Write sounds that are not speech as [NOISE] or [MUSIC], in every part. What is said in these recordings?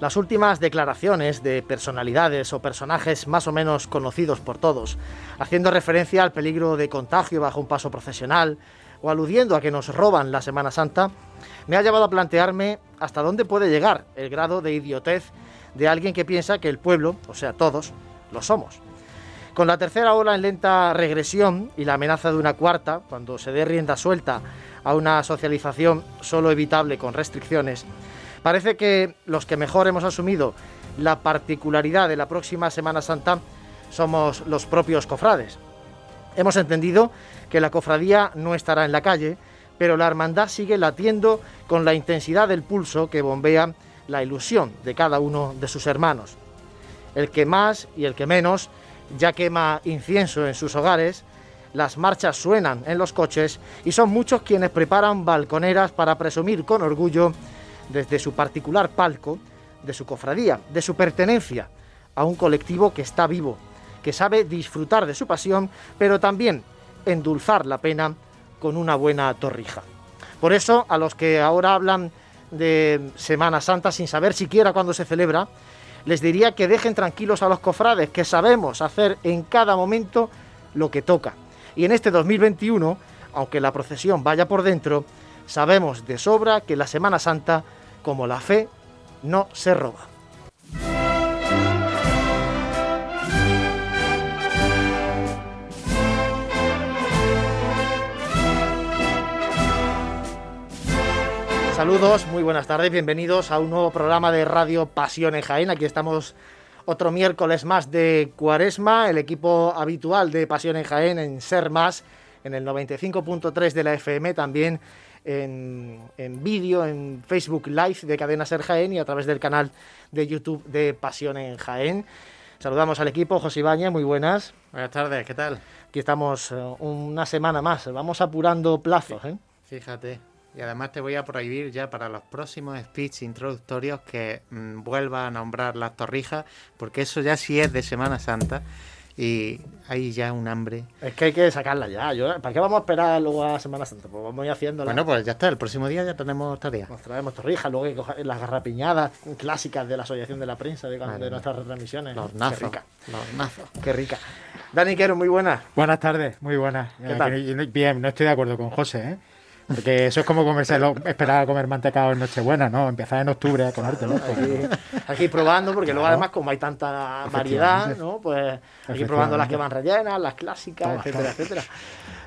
Las últimas declaraciones de personalidades o personajes más o menos conocidos por todos, haciendo referencia al peligro de contagio bajo un paso profesional o aludiendo a que nos roban la Semana Santa, me ha llevado a plantearme hasta dónde puede llegar el grado de idiotez de alguien que piensa que el pueblo, o sea, todos, lo somos. Con la tercera ola en lenta regresión y la amenaza de una cuarta, cuando se dé rienda suelta a una socialización solo evitable con restricciones, parece que los que mejor hemos asumido la particularidad de la próxima Semana Santa somos los propios cofrades. Hemos entendido que la cofradía no estará en la calle, pero la hermandad sigue latiendo con la intensidad del pulso que bombea la ilusión de cada uno de sus hermanos. El que más y el que menos ya quema incienso en sus hogares, las marchas suenan en los coches y son muchos quienes preparan balconeras para presumir con orgullo desde su particular palco, de su cofradía, de su pertenencia a un colectivo que está vivo, que sabe disfrutar de su pasión, pero también endulzar la pena con una buena torrija. Por eso, a los que ahora hablan de Semana Santa sin saber siquiera cuándo se celebra, les diría que dejen tranquilos a los cofrades, que sabemos hacer en cada momento lo que toca. Y en este 2021, aunque la procesión vaya por dentro, sabemos de sobra que la Semana Santa, como la fe, no se roba. Saludos, muy buenas tardes, bienvenidos a un nuevo programa de Radio Pasión Jaén. Aquí estamos otro miércoles más de Cuaresma, el equipo habitual de Pasión Jaén en Ser Más, en el 95.3 de la FM, también en, vídeo, en Facebook Live de Cadena Ser Jaén y a través del canal de YouTube de Pasión en Jaén. Saludamos al equipo, José Ibañez, muy buenas. Buenas tardes, ¿qué tal? Aquí estamos eh, una semana más, vamos apurando plazos. ¿eh? Fíjate, y además te voy a prohibir ya para los próximos speech introductorios que mm, vuelva a nombrar las torrijas, porque eso ya sí es de Semana Santa y hay ya un hambre. Es que hay que sacarla ya. ¿Para qué vamos a esperar luego a Semana Santa? Pues vamos a ir haciéndola. Bueno, pues ya está. El próximo día ya tenemos tarea. Nos traemos torrijas, luego hay que coger las garrapiñadas clásicas de la Asociación de la Prensa de, nuestras retransmisiones. Los nazos. Los nazos. Qué rica. Dani Quero, muy buena. Buenas tardes, muy buenas. Bien, no estoy de acuerdo con José, ¿eh? Porque eso es como comerse esperar a comer mantecado en Nochebuena, ¿no? Empezar en octubre a comértelo. Aquí, aquí probando, porque luego además como hay tanta variedad, ¿no? Pues aquí probando las que van rellenas, las clásicas, etcétera, etcétera.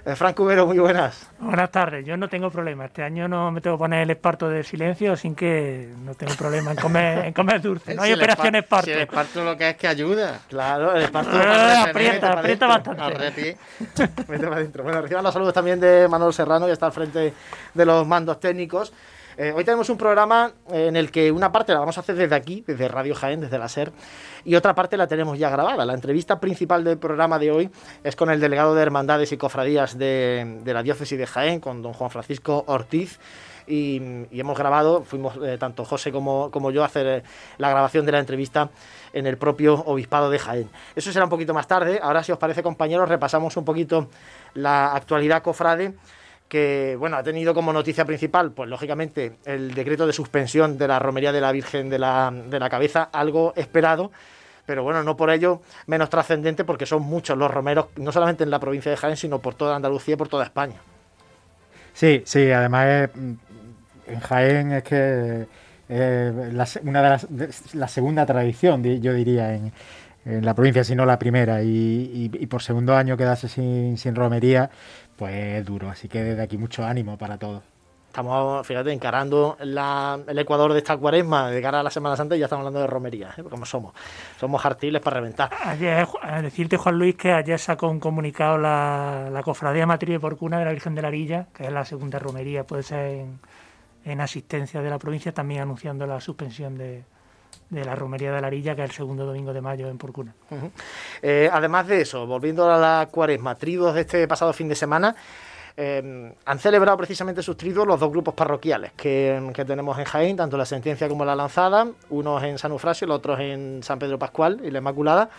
Eh, Frank Cubero, muy buenas. Buenas tardes, yo no tengo problema. Este año no me tengo que poner el esparto del silencio, sin que no tengo problema en comer, en comer dulce. No hay operación esparto. Si el esparto lo que es que ayuda. Claro, el esparto ah, aprieta, aprieta bastante. Mete [LAUGHS] para adentro. Bueno, reciban los saludos también de Manuel Serrano, que está al frente de los mandos técnicos. Eh, hoy tenemos un programa en el que una parte la vamos a hacer desde aquí, desde Radio Jaén, desde la SER, y otra parte la tenemos ya grabada. La entrevista principal del programa de hoy es con el delegado de Hermandades y Cofradías de, la Diócesis de Jaén, con don Juan Francisco Ortiz. Y, hemos grabado, fuimos eh, tanto José como, yo a hacer eh, la grabación de la entrevista en el propio Obispado de Jaén. Eso será un poquito más tarde. Ahora, si os parece, compañeros, repasamos un poquito la actualidad cofrade que bueno, ha tenido como noticia principal, pues lógicamente, el decreto de suspensión de la romería de la Virgen de la, de la Cabeza, algo esperado, pero bueno, no por ello menos trascendente, porque son muchos los romeros, no solamente en la provincia de Jaén, sino por toda Andalucía y por toda España. Sí, sí, además en Jaén es que la, una de las, la segunda tradición, yo diría, en, en la provincia, si no la primera, y, y, por segundo año quedarse sin, sin romería, pues duro. Así que desde aquí mucho ánimo para todos. Estamos, fíjate, encarando el Ecuador de esta cuaresma de cara a la Semana Santa y ya estamos hablando de romería, ¿eh? como somos. Somos artiles para reventar. Ayer, decirte, Juan Luis, que ayer sacó un comunicado la, la Cofradía Matriz de Porcuna de la Virgen de la Arilla, que es la segunda romería, puede ser en, asistencia de la provincia, también anunciando la suspensión de, de la romería de la Arilla, que es el segundo domingo de mayo en Porcuna. Eh, además de eso, volviendo a la cuaresma, tridos de este pasado fin de semana, eh, han celebrado precisamente sus tridos los dos grupos parroquiales que, tenemos en Jaén, tanto la sentencia como la lanzada, unos en San Eufrasio, los otros en San Pedro Pascual y la Inmaculada.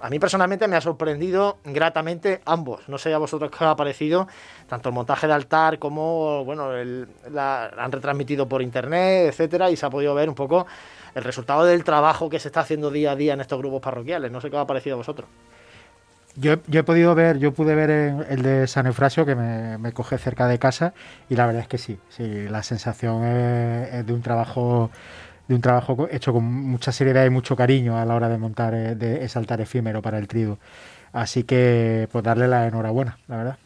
A mí personalmente me ha sorprendido gratamente ambos. No sé a vosotros qué os ha parecido, tanto el montaje de altar como, bueno, el, la, han retransmitido por internet, etcétera, y se ha podido ver un poco el resultado del trabajo que se está haciendo día a día en estos grupos parroquiales. No sé qué os ha parecido a vosotros. Yo, he podido ver, yo pude ver el de San Eufrasio que me, coge cerca de casa y la verdad es que sí, sí, la sensación es de un trabajo de un trabajo hecho con mucha seriedad y mucho cariño a la hora de montar eh, de ese altar efímero para el trido. Así que, pues darle la enhorabuena, la verdad.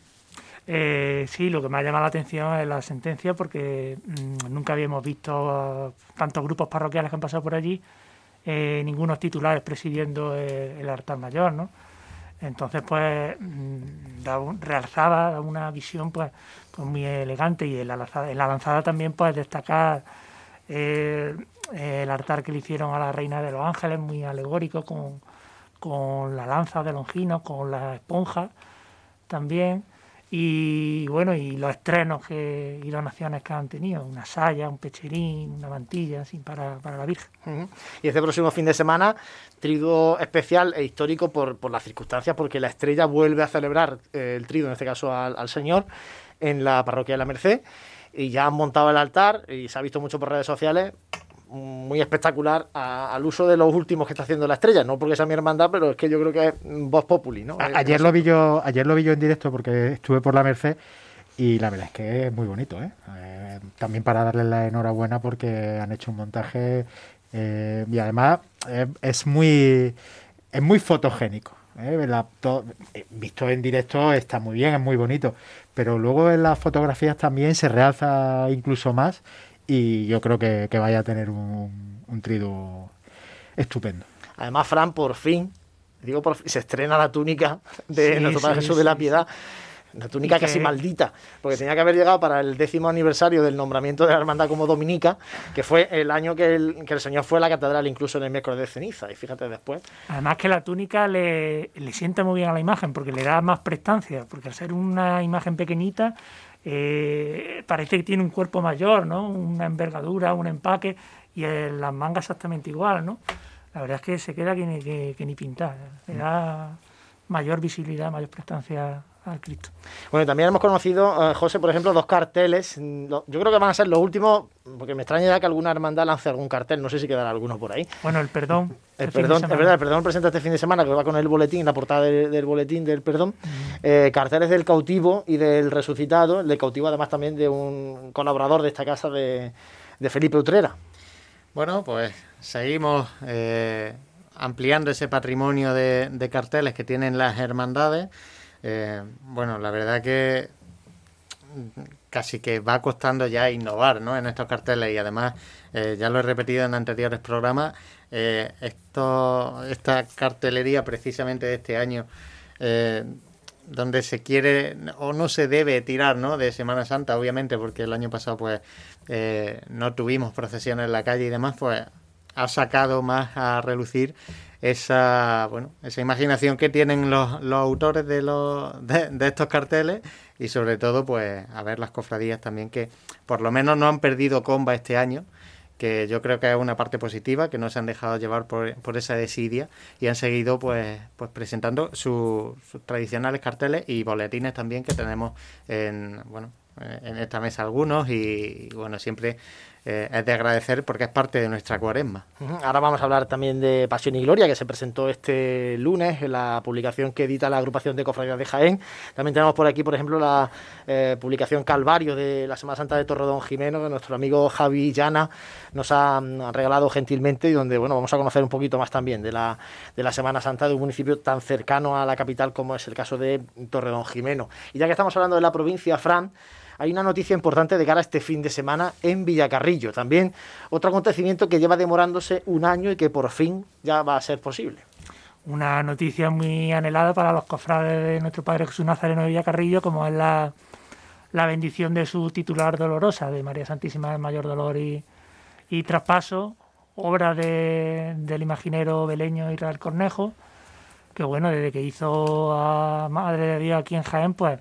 Eh, sí, lo que me ha llamado la atención es la sentencia porque mm, nunca habíamos visto tantos grupos parroquiales que han pasado por allí, eh, ningunos titulares presidiendo el, altar mayor, ¿no? Entonces, pues, mm, realzaba una visión pues, pues muy elegante y en la, lanzada, en la lanzada también pues destacar eh, el altar que le hicieron a la Reina de los Ángeles, muy alegórico, con, con la lanza de Longino, con la esponja también. Y bueno, y los estrenos que, y donaciones que han tenido, una saya, un pecherín, una mantilla, para, para la Virgen. Y este próximo fin de semana, triduo especial e histórico por, por las circunstancias, porque la estrella vuelve a celebrar eh, el trido, en este caso al Señor, en la parroquia de la Merced y ya han montado el altar y se ha visto mucho por redes sociales muy espectacular al uso de los últimos que está haciendo la estrella, no porque sea mi hermandad, pero es que yo creo que es voz populi, ¿no? ayer lo vi yo, ayer lo vi yo en directo porque estuve por la Merced y la verdad es que es muy bonito, ¿eh? eh también para darles la enhorabuena porque han hecho un montaje eh, y además eh, es muy es muy fotogénico. visto en directo está muy bien, es muy bonito, pero luego en las fotografías también se realza incluso más y yo creo que, vaya a tener un, un trido estupendo. Además, Fran, por fin, digo por fin, se estrena la túnica de nuestro Padre Jesús de la Piedad. Una túnica casi maldita, porque tenía que haber llegado para el décimo aniversario del nombramiento de la hermandad como dominica, que fue el año que el, que el Señor fue a la catedral, incluso en el miércoles de ceniza. Y fíjate después. Además, que la túnica le, le sienta muy bien a la imagen, porque le da más prestancia, porque al ser una imagen pequeñita, eh, parece que tiene un cuerpo mayor, ¿no? Una envergadura, un empaque y las mangas exactamente igual, ¿no? La verdad es que se queda que ni, que, ni pintar, le da mayor visibilidad, mayor prestancia al Cristo. Bueno, también hemos conocido, eh, José, por ejemplo, dos carteles. Yo creo que van a ser los últimos, porque me extraña ya que alguna hermandad lance algún cartel. No sé si quedará alguno por ahí. Bueno, el perdón. El este perdón, es verdad, el perdón presenta este fin de semana, que va con el boletín, la portada del boletín del perdón. Eh, carteles del cautivo y del resucitado. El del cautivo, además, también de un colaborador de esta casa de, Felipe Utrera. Bueno, pues seguimos. Eh, ampliando ese patrimonio de, de carteles que tienen las hermandades. Eh, bueno, la verdad que casi que va costando ya innovar ¿no? en estos carteles y además, eh, ya lo he repetido en anteriores programas, eh, esto, esta cartelería precisamente de este año, donde se quiere o no se debe tirar ¿no? de Semana Santa, obviamente, porque el año pasado pues no tuvimos procesiones en la calle y demás, pues ha sacado más a relucir esa bueno esa imaginación que tienen los, los autores de, los, de, estos carteles y sobre todo pues a ver las cofradías también que por lo menos no han perdido comba este año que yo creo que es una parte positiva que no se han dejado llevar por, por esa desidia y han seguido pues pues presentando sus tradicionales carteles y boletines también que tenemos en bueno en esta mesa algunos y bueno siempre eh, es de agradecer porque es parte de nuestra cuaresma. Ahora vamos a hablar también de Pasión y Gloria, que se presentó este lunes en la publicación que edita la agrupación de cofradías de Jaén. También tenemos por aquí, por ejemplo, la eh, publicación Calvario de la Semana Santa de Torredón Jimeno, que nuestro amigo Javi Llana nos ha, regalado gentilmente y donde bueno vamos a conocer un poquito más también de la, de la Semana Santa de un municipio tan cercano a la capital como es el caso de Torredón Jimeno. Y ya que estamos hablando de la provincia, Fran, hay una noticia importante de cara a este fin de semana en Villacarrillo. También otro acontecimiento que lleva demorándose un año y que por fin ya va a ser posible. Una noticia muy anhelada para los cofrades de nuestro Padre Jesús Nazareno de Villacarrillo, como es la, bendición de su titular dolorosa, de María Santísima del Mayor Dolor y, Traspaso, obra del imaginero beleño Israel Cornejo, que bueno, desde que hizo a Madre de Dios aquí en Jaén, pues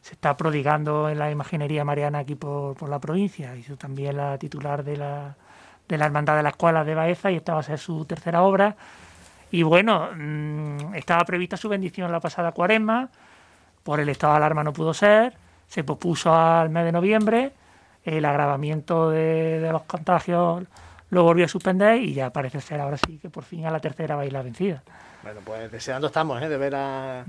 se está prodigando en la imaginería mariana aquí por, la provincia. Hizo también la titular de la, de la Hermandad de la Escuela de Baeza y esta va a ser su tercera obra. Y bueno, mm, estaba prevista su bendición la pasada cuaresma, por el estado de alarma no pudo ser, se pospuso al mes de noviembre, el agravamiento de, los contagios lo volvió a suspender y ya parece ser ahora sí que por fin a la tercera va a ir la vencida. Bueno, pues deseando estamos ¿eh? de ver a,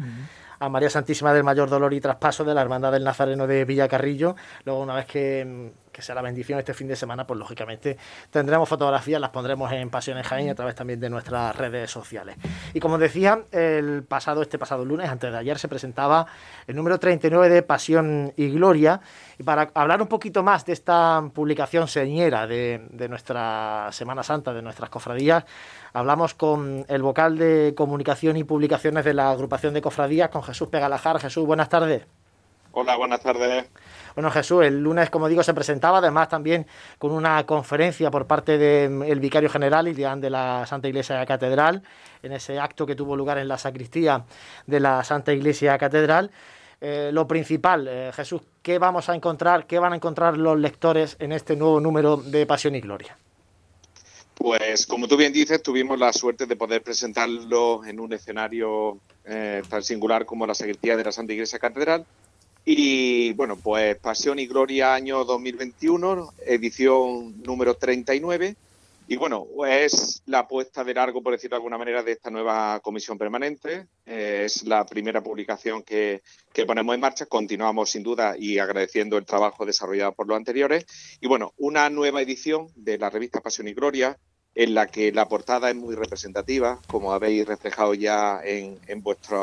a María Santísima del Mayor Dolor y Traspaso de la Hermandad del Nazareno de Villacarrillo. Luego, una vez que, sea la bendición este fin de semana, pues lógicamente tendremos fotografías, las pondremos en Pasiones Jaén a través también de nuestras redes sociales. Y como decía, el pasado, este pasado lunes, antes de ayer, se presentaba el número 39 de Pasión y Gloria. Y para hablar un poquito más de esta publicación señera de, de nuestra Semana Santa, de nuestras cofradías, Hablamos con el vocal de comunicación y publicaciones de la agrupación de cofradías, con Jesús Pegalajar. Jesús, buenas tardes. Hola, buenas tardes. Bueno, Jesús, el lunes, como digo, se presentaba, además también con una conferencia por parte del vicario general y de la Santa Iglesia Catedral, en ese acto que tuvo lugar en la sacristía de la Santa Iglesia Catedral. Eh, lo principal, eh, Jesús, ¿qué vamos a encontrar, qué van a encontrar los lectores en este nuevo número de Pasión y Gloria? Pues como tú bien dices, tuvimos la suerte de poder presentarlo en un escenario eh, tan singular como la Secretaría de la Santa Iglesia Catedral. Y bueno, pues Pasión y Gloria año 2021, edición número 39. Y bueno, es la puesta de largo, por decirlo de alguna manera, de esta nueva comisión permanente. Eh, es la primera publicación que, que, ponemos en marcha. Continuamos sin duda y agradeciendo el trabajo desarrollado por los anteriores. Y bueno, una nueva edición de la revista Pasión y Gloria, en la que la portada es muy representativa, como habéis reflejado ya en, en vuestra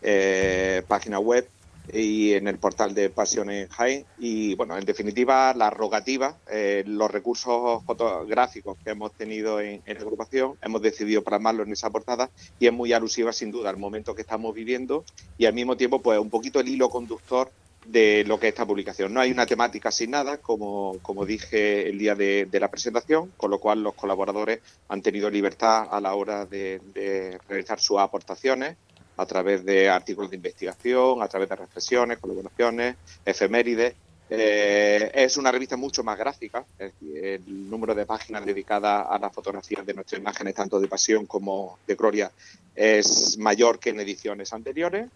eh, página web y en el portal de Pasiones Jaén. Y bueno, en definitiva, la rogativa, eh, los recursos fotográficos que hemos tenido en, en, la agrupación, hemos decidido plasmarlo en esa portada y es muy alusiva sin duda al momento que estamos viviendo y al mismo tiempo, pues un poquito el hilo conductor de lo que es esta publicación. No hay una temática asignada, como, como dije el día de, la presentación, con lo cual los colaboradores han tenido libertad a la hora de, realizar sus aportaciones a través de artículos de investigación, a través de reflexiones, colaboraciones, efemérides. Eh, es una revista mucho más gráfica. el número de páginas dedicadas a las fotografías de nuestras imágenes, tanto de pasión como de gloria, es mayor que en ediciones anteriores.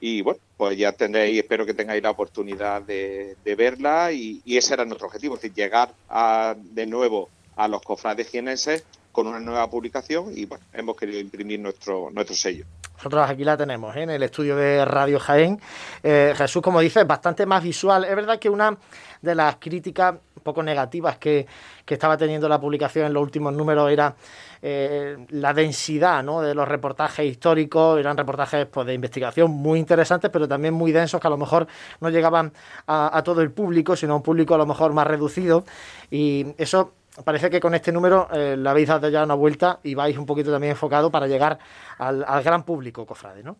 Y bueno, pues ya tendréis, espero que tengáis la oportunidad de, verla y, ese era nuestro objetivo, es decir, llegar de nuevo a los cofrades jienenses con una nueva publicación y bueno, hemos querido imprimir nuestro, nuestro sello. Nosotros aquí la tenemos ¿eh? en el estudio de Radio Jaén. Eh, Jesús, como dices, bastante más visual. Es verdad que una de las críticas un poco negativas que, que estaba teniendo la publicación en los últimos números era eh, la densidad ¿no? de los reportajes históricos, eran reportajes pues, de investigación muy interesantes, pero también muy densos que a lo mejor no llegaban a, todo el público, sino a un público a lo mejor más reducido. Y eso parece que con este número eh, le habéis dado ya una vuelta y vais un poquito también enfocado para llegar al, gran público, cofrade, ¿no?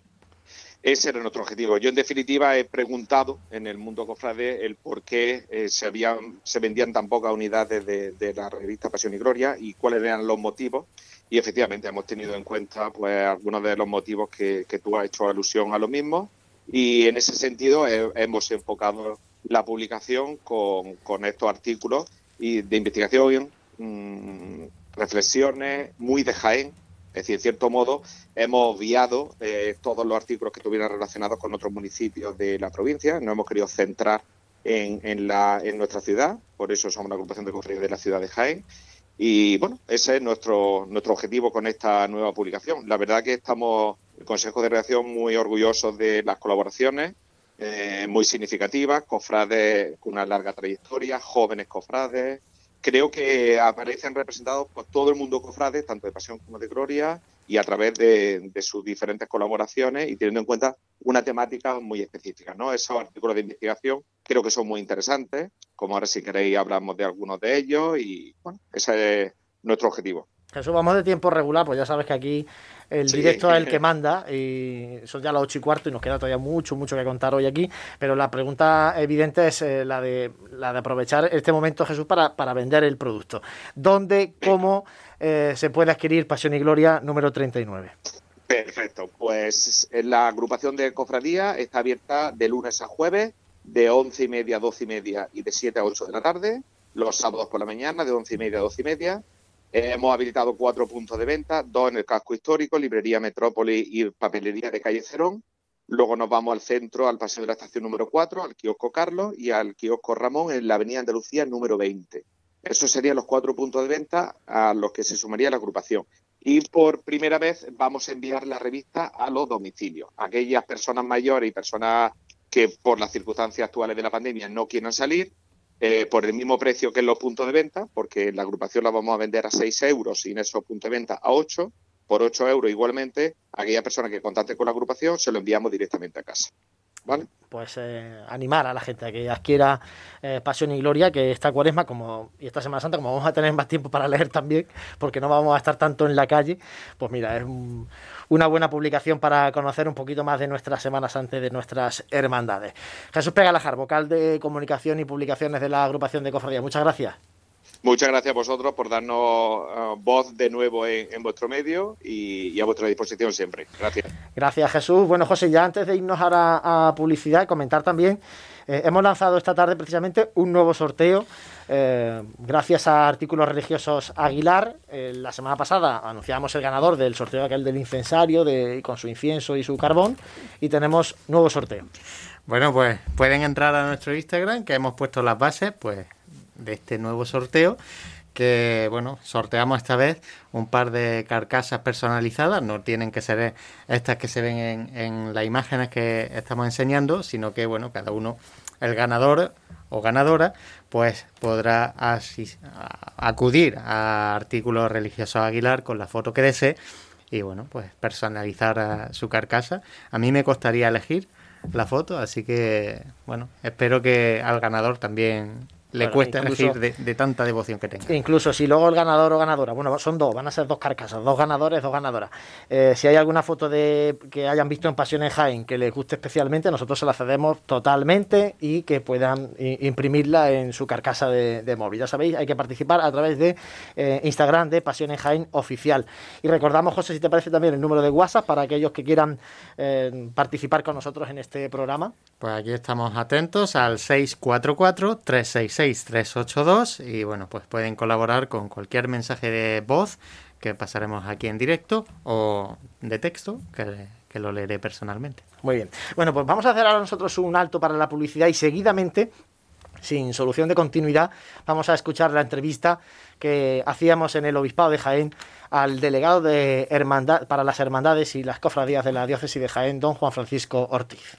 Ese era nuestro objetivo. Yo, en definitiva, he preguntado en el mundo cofrade el por qué eh, se, habían, se vendían tan pocas unidades de, la revista Pasión y Gloria y cuáles eran los motivos. Y efectivamente hemos tenido en cuenta pues algunos de los motivos que, tú has hecho alusión a lo mismo. Y en ese sentido hemos enfocado la publicación con, con estos artículos y de investigación, mmm, reflexiones muy de Jaén, es decir, en cierto modo, hemos obviado eh, todos los artículos que estuvieran relacionados con otros municipios de la provincia. No hemos querido centrar en, en, la, en nuestra ciudad, por eso somos una agrupación de cofradías de la ciudad de Jaén. Y bueno, ese es nuestro, nuestro objetivo con esta nueva publicación. La verdad que estamos, el Consejo de Redacción, muy orgullosos de las colaboraciones, eh, muy significativas, cofrades con una larga trayectoria, jóvenes cofrades, creo que aparecen representados por todo el mundo cofrade, tanto de Pasión como de Gloria, y a través de, sus diferentes colaboraciones y teniendo en cuenta una temática muy específica. ¿no? Esos artículos de investigación creo que son muy interesantes, como ahora si queréis hablamos de algunos de ellos y bueno, ese es nuestro objetivo. Jesús, vamos de tiempo regular, pues ya sabes que aquí el directo es el que [LAUGHS] manda y son ya las ocho y cuarto y nos queda todavía mucho, mucho que contar hoy aquí, pero la pregunta evidente es eh, la, de, la de aprovechar este momento, Jesús, para, para vender el producto. ¿Dónde, cómo eh, se puede adquirir Pasión y Gloria número 39? Perfecto, pues la agrupación de cofradía está abierta de lunes a jueves, de once y media a doce y media y de siete a ocho de la tarde, los sábados por la mañana de once y media a doce y media hemos habilitado cuatro puntos de venta, dos en el casco histórico, Librería Metrópoli y Papelería de Calle Cerón. Luego nos vamos al centro, al paseo de la estación número 4, al kiosco Carlos y al kiosco Ramón en la avenida Andalucía número 20. Esos serían los cuatro puntos de venta a los que se sumaría la agrupación. Y por primera vez vamos a enviar la revista a los domicilios. Aquellas personas mayores y personas que por las circunstancias actuales de la pandemia no quieran salir, eh, por el mismo precio que en los puntos de venta, porque la agrupación la vamos a vender a 6 euros y en esos puntos de venta a 8, por 8 euros igualmente, aquella persona que contacte con la agrupación se lo enviamos directamente a casa. Pues eh, animar a la gente a que adquiera eh, Pasión y Gloria, que esta cuaresma como, y esta Semana Santa, como vamos a tener más tiempo para leer también, porque no vamos a estar tanto en la calle, pues mira, es una buena publicación para conocer un poquito más de nuestras Semanas antes de nuestras hermandades. Jesús Pegalajar, vocal de comunicación y publicaciones de la agrupación de Cofradía, muchas gracias. Muchas gracias a vosotros por darnos uh, voz de nuevo en, en vuestro medio y, y, a vuestra disposición siempre. Gracias. Gracias, Jesús. Bueno, José, ya antes de irnos ahora a publicidad, comentar también, eh, hemos lanzado esta tarde precisamente un nuevo sorteo. Eh, gracias a Artículos Religiosos Aguilar, eh, la semana pasada anunciamos el ganador del sorteo aquel del incensario de, con su incienso y su carbón y tenemos nuevo sorteo. Bueno, pues pueden entrar a nuestro Instagram que hemos puesto las bases, pues de este nuevo sorteo que bueno, sorteamos esta vez un par de carcasas personalizadas, no tienen que ser estas que se ven en, en, las imágenes que estamos enseñando, sino que bueno, cada uno, el ganador o ganadora, pues podrá acudir a artículos religiosos Aguilar con la foto que desee y bueno, pues personalizar su carcasa. A mí me costaría elegir la foto, así que bueno, espero que al ganador también le bueno, cuesta incluso, elegir de, de, tanta devoción que tenga. Incluso si luego el ganador o ganadora, bueno, son dos, van a ser dos carcasas, dos ganadores, dos ganadoras. Eh, si hay alguna foto de que hayan visto en Pasión en Jaén que les guste especialmente, nosotros se la cedemos totalmente y que puedan imprimirla en su carcasa de, de, móvil. Ya sabéis, hay que participar a través de eh, Instagram de Pasión en Jaén oficial. Y recordamos, José, si te parece también el número de WhatsApp para aquellos que quieran eh, participar con nosotros en este programa. Pues aquí estamos atentos al 644 366 6382 y bueno, pues pueden colaborar con cualquier mensaje de voz que pasaremos aquí en directo o de texto que, que lo leeré personalmente. Muy bien. Bueno, pues vamos a hacer ahora nosotros un alto para la publicidad y seguidamente sin solución de continuidad, vamos a escuchar la entrevista que hacíamos en el Obispado de Jaén al delegado de hermandad, para las hermandades y las cofradías de la diócesis de Jaén, don Juan Francisco Ortiz.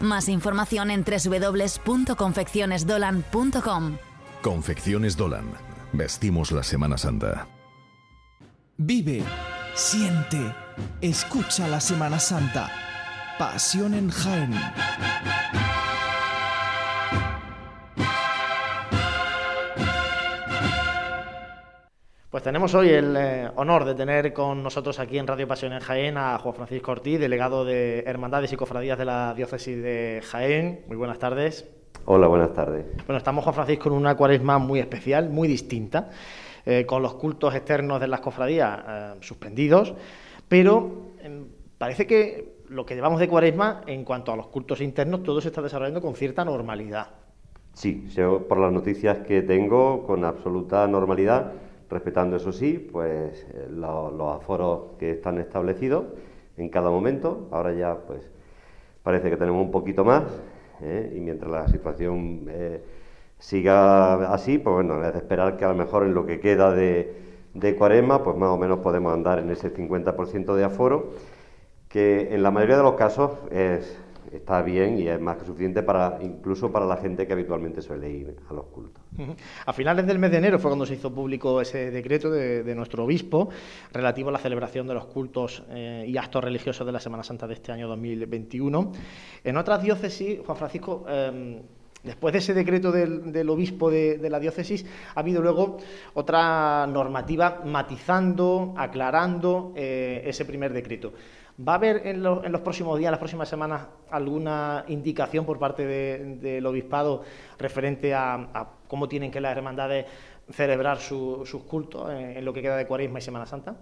Más información en www.confeccionesdolan.com. Confecciones Dolan. Vestimos la Semana Santa. Vive, siente, escucha la Semana Santa. Pasión en Jaén. Pues tenemos hoy el eh, honor de tener con nosotros aquí en Radio Pasión en Jaén a Juan Francisco Ortiz, delegado de Hermandades y Cofradías de la Diócesis de Jaén. Muy buenas tardes. Hola, buenas tardes. Bueno, estamos Juan Francisco en una cuaresma muy especial, muy distinta, eh, con los cultos externos de las cofradías eh, suspendidos, pero eh, parece que lo que llevamos de cuaresma en cuanto a los cultos internos, todo se está desarrollando con cierta normalidad. Sí, yo, por las noticias que tengo, con absoluta normalidad respetando eso sí, pues lo, los aforos que están establecidos en cada momento. Ahora ya pues parece que tenemos un poquito más ¿eh? y mientras la situación eh, siga así, pues bueno, es de esperar que a lo mejor en lo que queda de, de cuaresma, pues más o menos podemos andar en ese 50% de aforo, que en la mayoría de los casos es, está bien y es más que suficiente para incluso para la gente que habitualmente suele ir a los cultos. A finales del mes de enero fue cuando se hizo público ese decreto de, nuestro obispo relativo a la celebración de los cultos eh, y actos religiosos de la Semana Santa de este año 2021. En otras diócesis, Juan Francisco, em, Después de ese decreto del, obispo de, la diócesis, ha habido luego otra normativa matizando, aclarando eh, ese primer decreto. ¿Va a haber en, los próximos días, en las próximas semanas, alguna indicación por parte del obispado referente a, cómo tienen que las hermandades celebrar sus cultos en, lo que queda de Cuaresma y Semana Santa?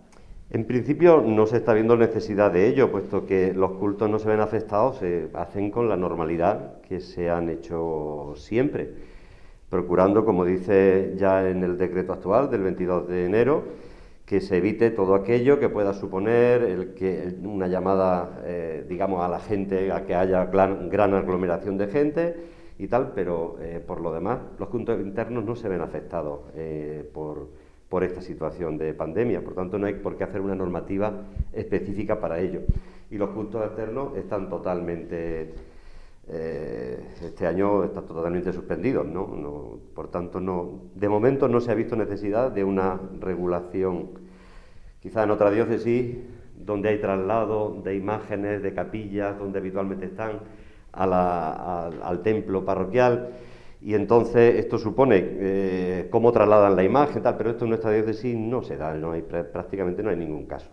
En principio no se está viendo necesidad de ello, puesto que los cultos no se ven afectados, se hacen con la normalidad que se han hecho siempre, procurando, como dice ya en el decreto actual del 22 de enero, que se evite todo aquello que pueda suponer el que una llamada, eh, digamos, a la gente, a que haya gran, aglomeración de gente y tal, pero eh, por lo demás los cultos internos no se ven afectados eh, por por esta situación de pandemia. Por tanto, no hay por qué hacer una normativa específica para ello. Y los cultos externos están totalmente, eh, este año están totalmente suspendidos, ¿no? Por tanto, no, de momento no se ha visto necesidad de una regulación. Quizá en otra diócesis, donde hay traslado de imágenes de capillas, donde habitualmente están, al templo parroquial, y entonces esto supone eh, cómo trasladan la imagen, tal, pero esto en nuestra diócesis no se da, no hay, prácticamente no hay ningún caso.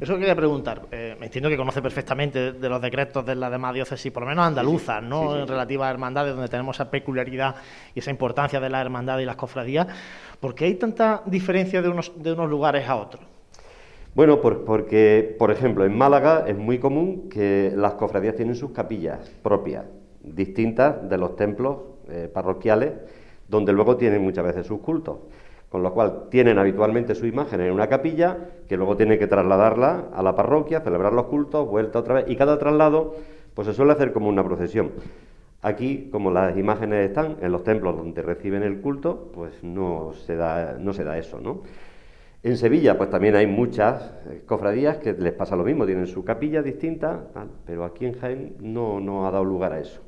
Eso quería preguntar. Eh, entiendo que conoce perfectamente de los decretos de las demás diócesis, por lo menos andaluzas, ¿no? en relativa a hermandades, donde tenemos esa peculiaridad y esa importancia de la hermandad y las cofradías. ¿Por qué hay tanta diferencia de unos, de unos lugares a otros? Bueno, porque, por ejemplo, en Málaga es muy común que las cofradías tienen sus capillas propias, distintas de los templos eh, parroquiales, donde luego tienen muchas veces sus cultos. Con lo cual tienen habitualmente su imagen en una capilla, que luego tienen que trasladarla a la parroquia, celebrar los cultos, vuelta otra vez, y cada traslado pues se suele hacer como una procesión. Aquí, como las imágenes están en los templos donde reciben el culto, pues no se da, no se da eso, ¿no? En Sevilla, pues también hay muchas eh, cofradías que les pasa lo mismo, tienen su capilla distinta, pero aquí en Jaén no, no ha dado lugar a eso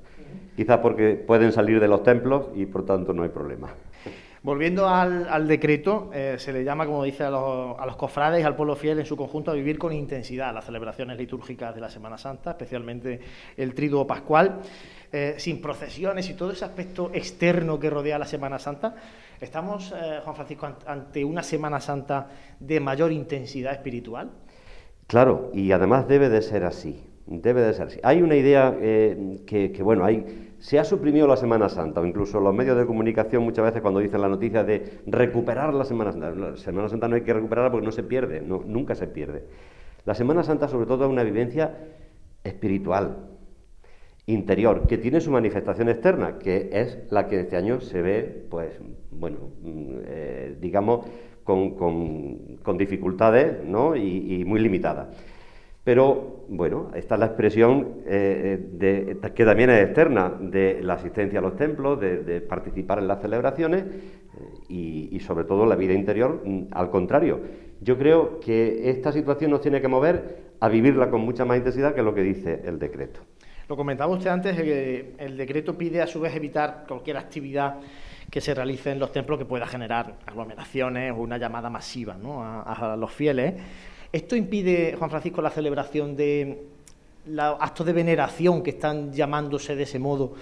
quizá porque pueden salir de los templos y por tanto no hay problema. Volviendo al, decreto, eh, se le llama, como dice a los, cofrades y al pueblo fiel en su conjunto a vivir con intensidad las celebraciones litúrgicas de la Semana Santa, especialmente el Triduo Pascual, eh, sin procesiones y todo ese aspecto externo que rodea la Semana Santa. ¿Estamos, eh, Juan Francisco, ante una Semana Santa de mayor intensidad espiritual? Claro, y además debe de ser así. Debe de ser así. Hay una idea que, que, bueno, hay se ha suprimido la Semana Santa, o incluso los medios de comunicación muchas veces cuando dicen la noticia de recuperar la Semana Santa. La Semana Santa no hay que recuperarla porque no se pierde, nunca se pierde. La Semana Santa sobre todo es una vivencia espiritual, interior, que tiene su manifestación externa, que es la que este año se ve, pues, bueno, mm, eh, digamos, con, dificultades ¿no? y, y muy limitadas. Pero bueno, esta es la expresión eh, de, que también es externa de la asistencia a los templos, de, participar en las celebraciones eh, y, sobre todo la vida interior. Mm, al contrario, yo creo que esta situación nos tiene que mover a vivirla con mucha más intensidad que lo que dice el decreto. Lo comentaba usted antes, que el decreto pide a su vez evitar cualquier actividad que se realice en los templos que pueda generar aglomeraciones o una llamada masiva a los fieles. ¿Esto impide, Juan Francisco, la celebración de los actos de veneración que están llamándose de ese modo,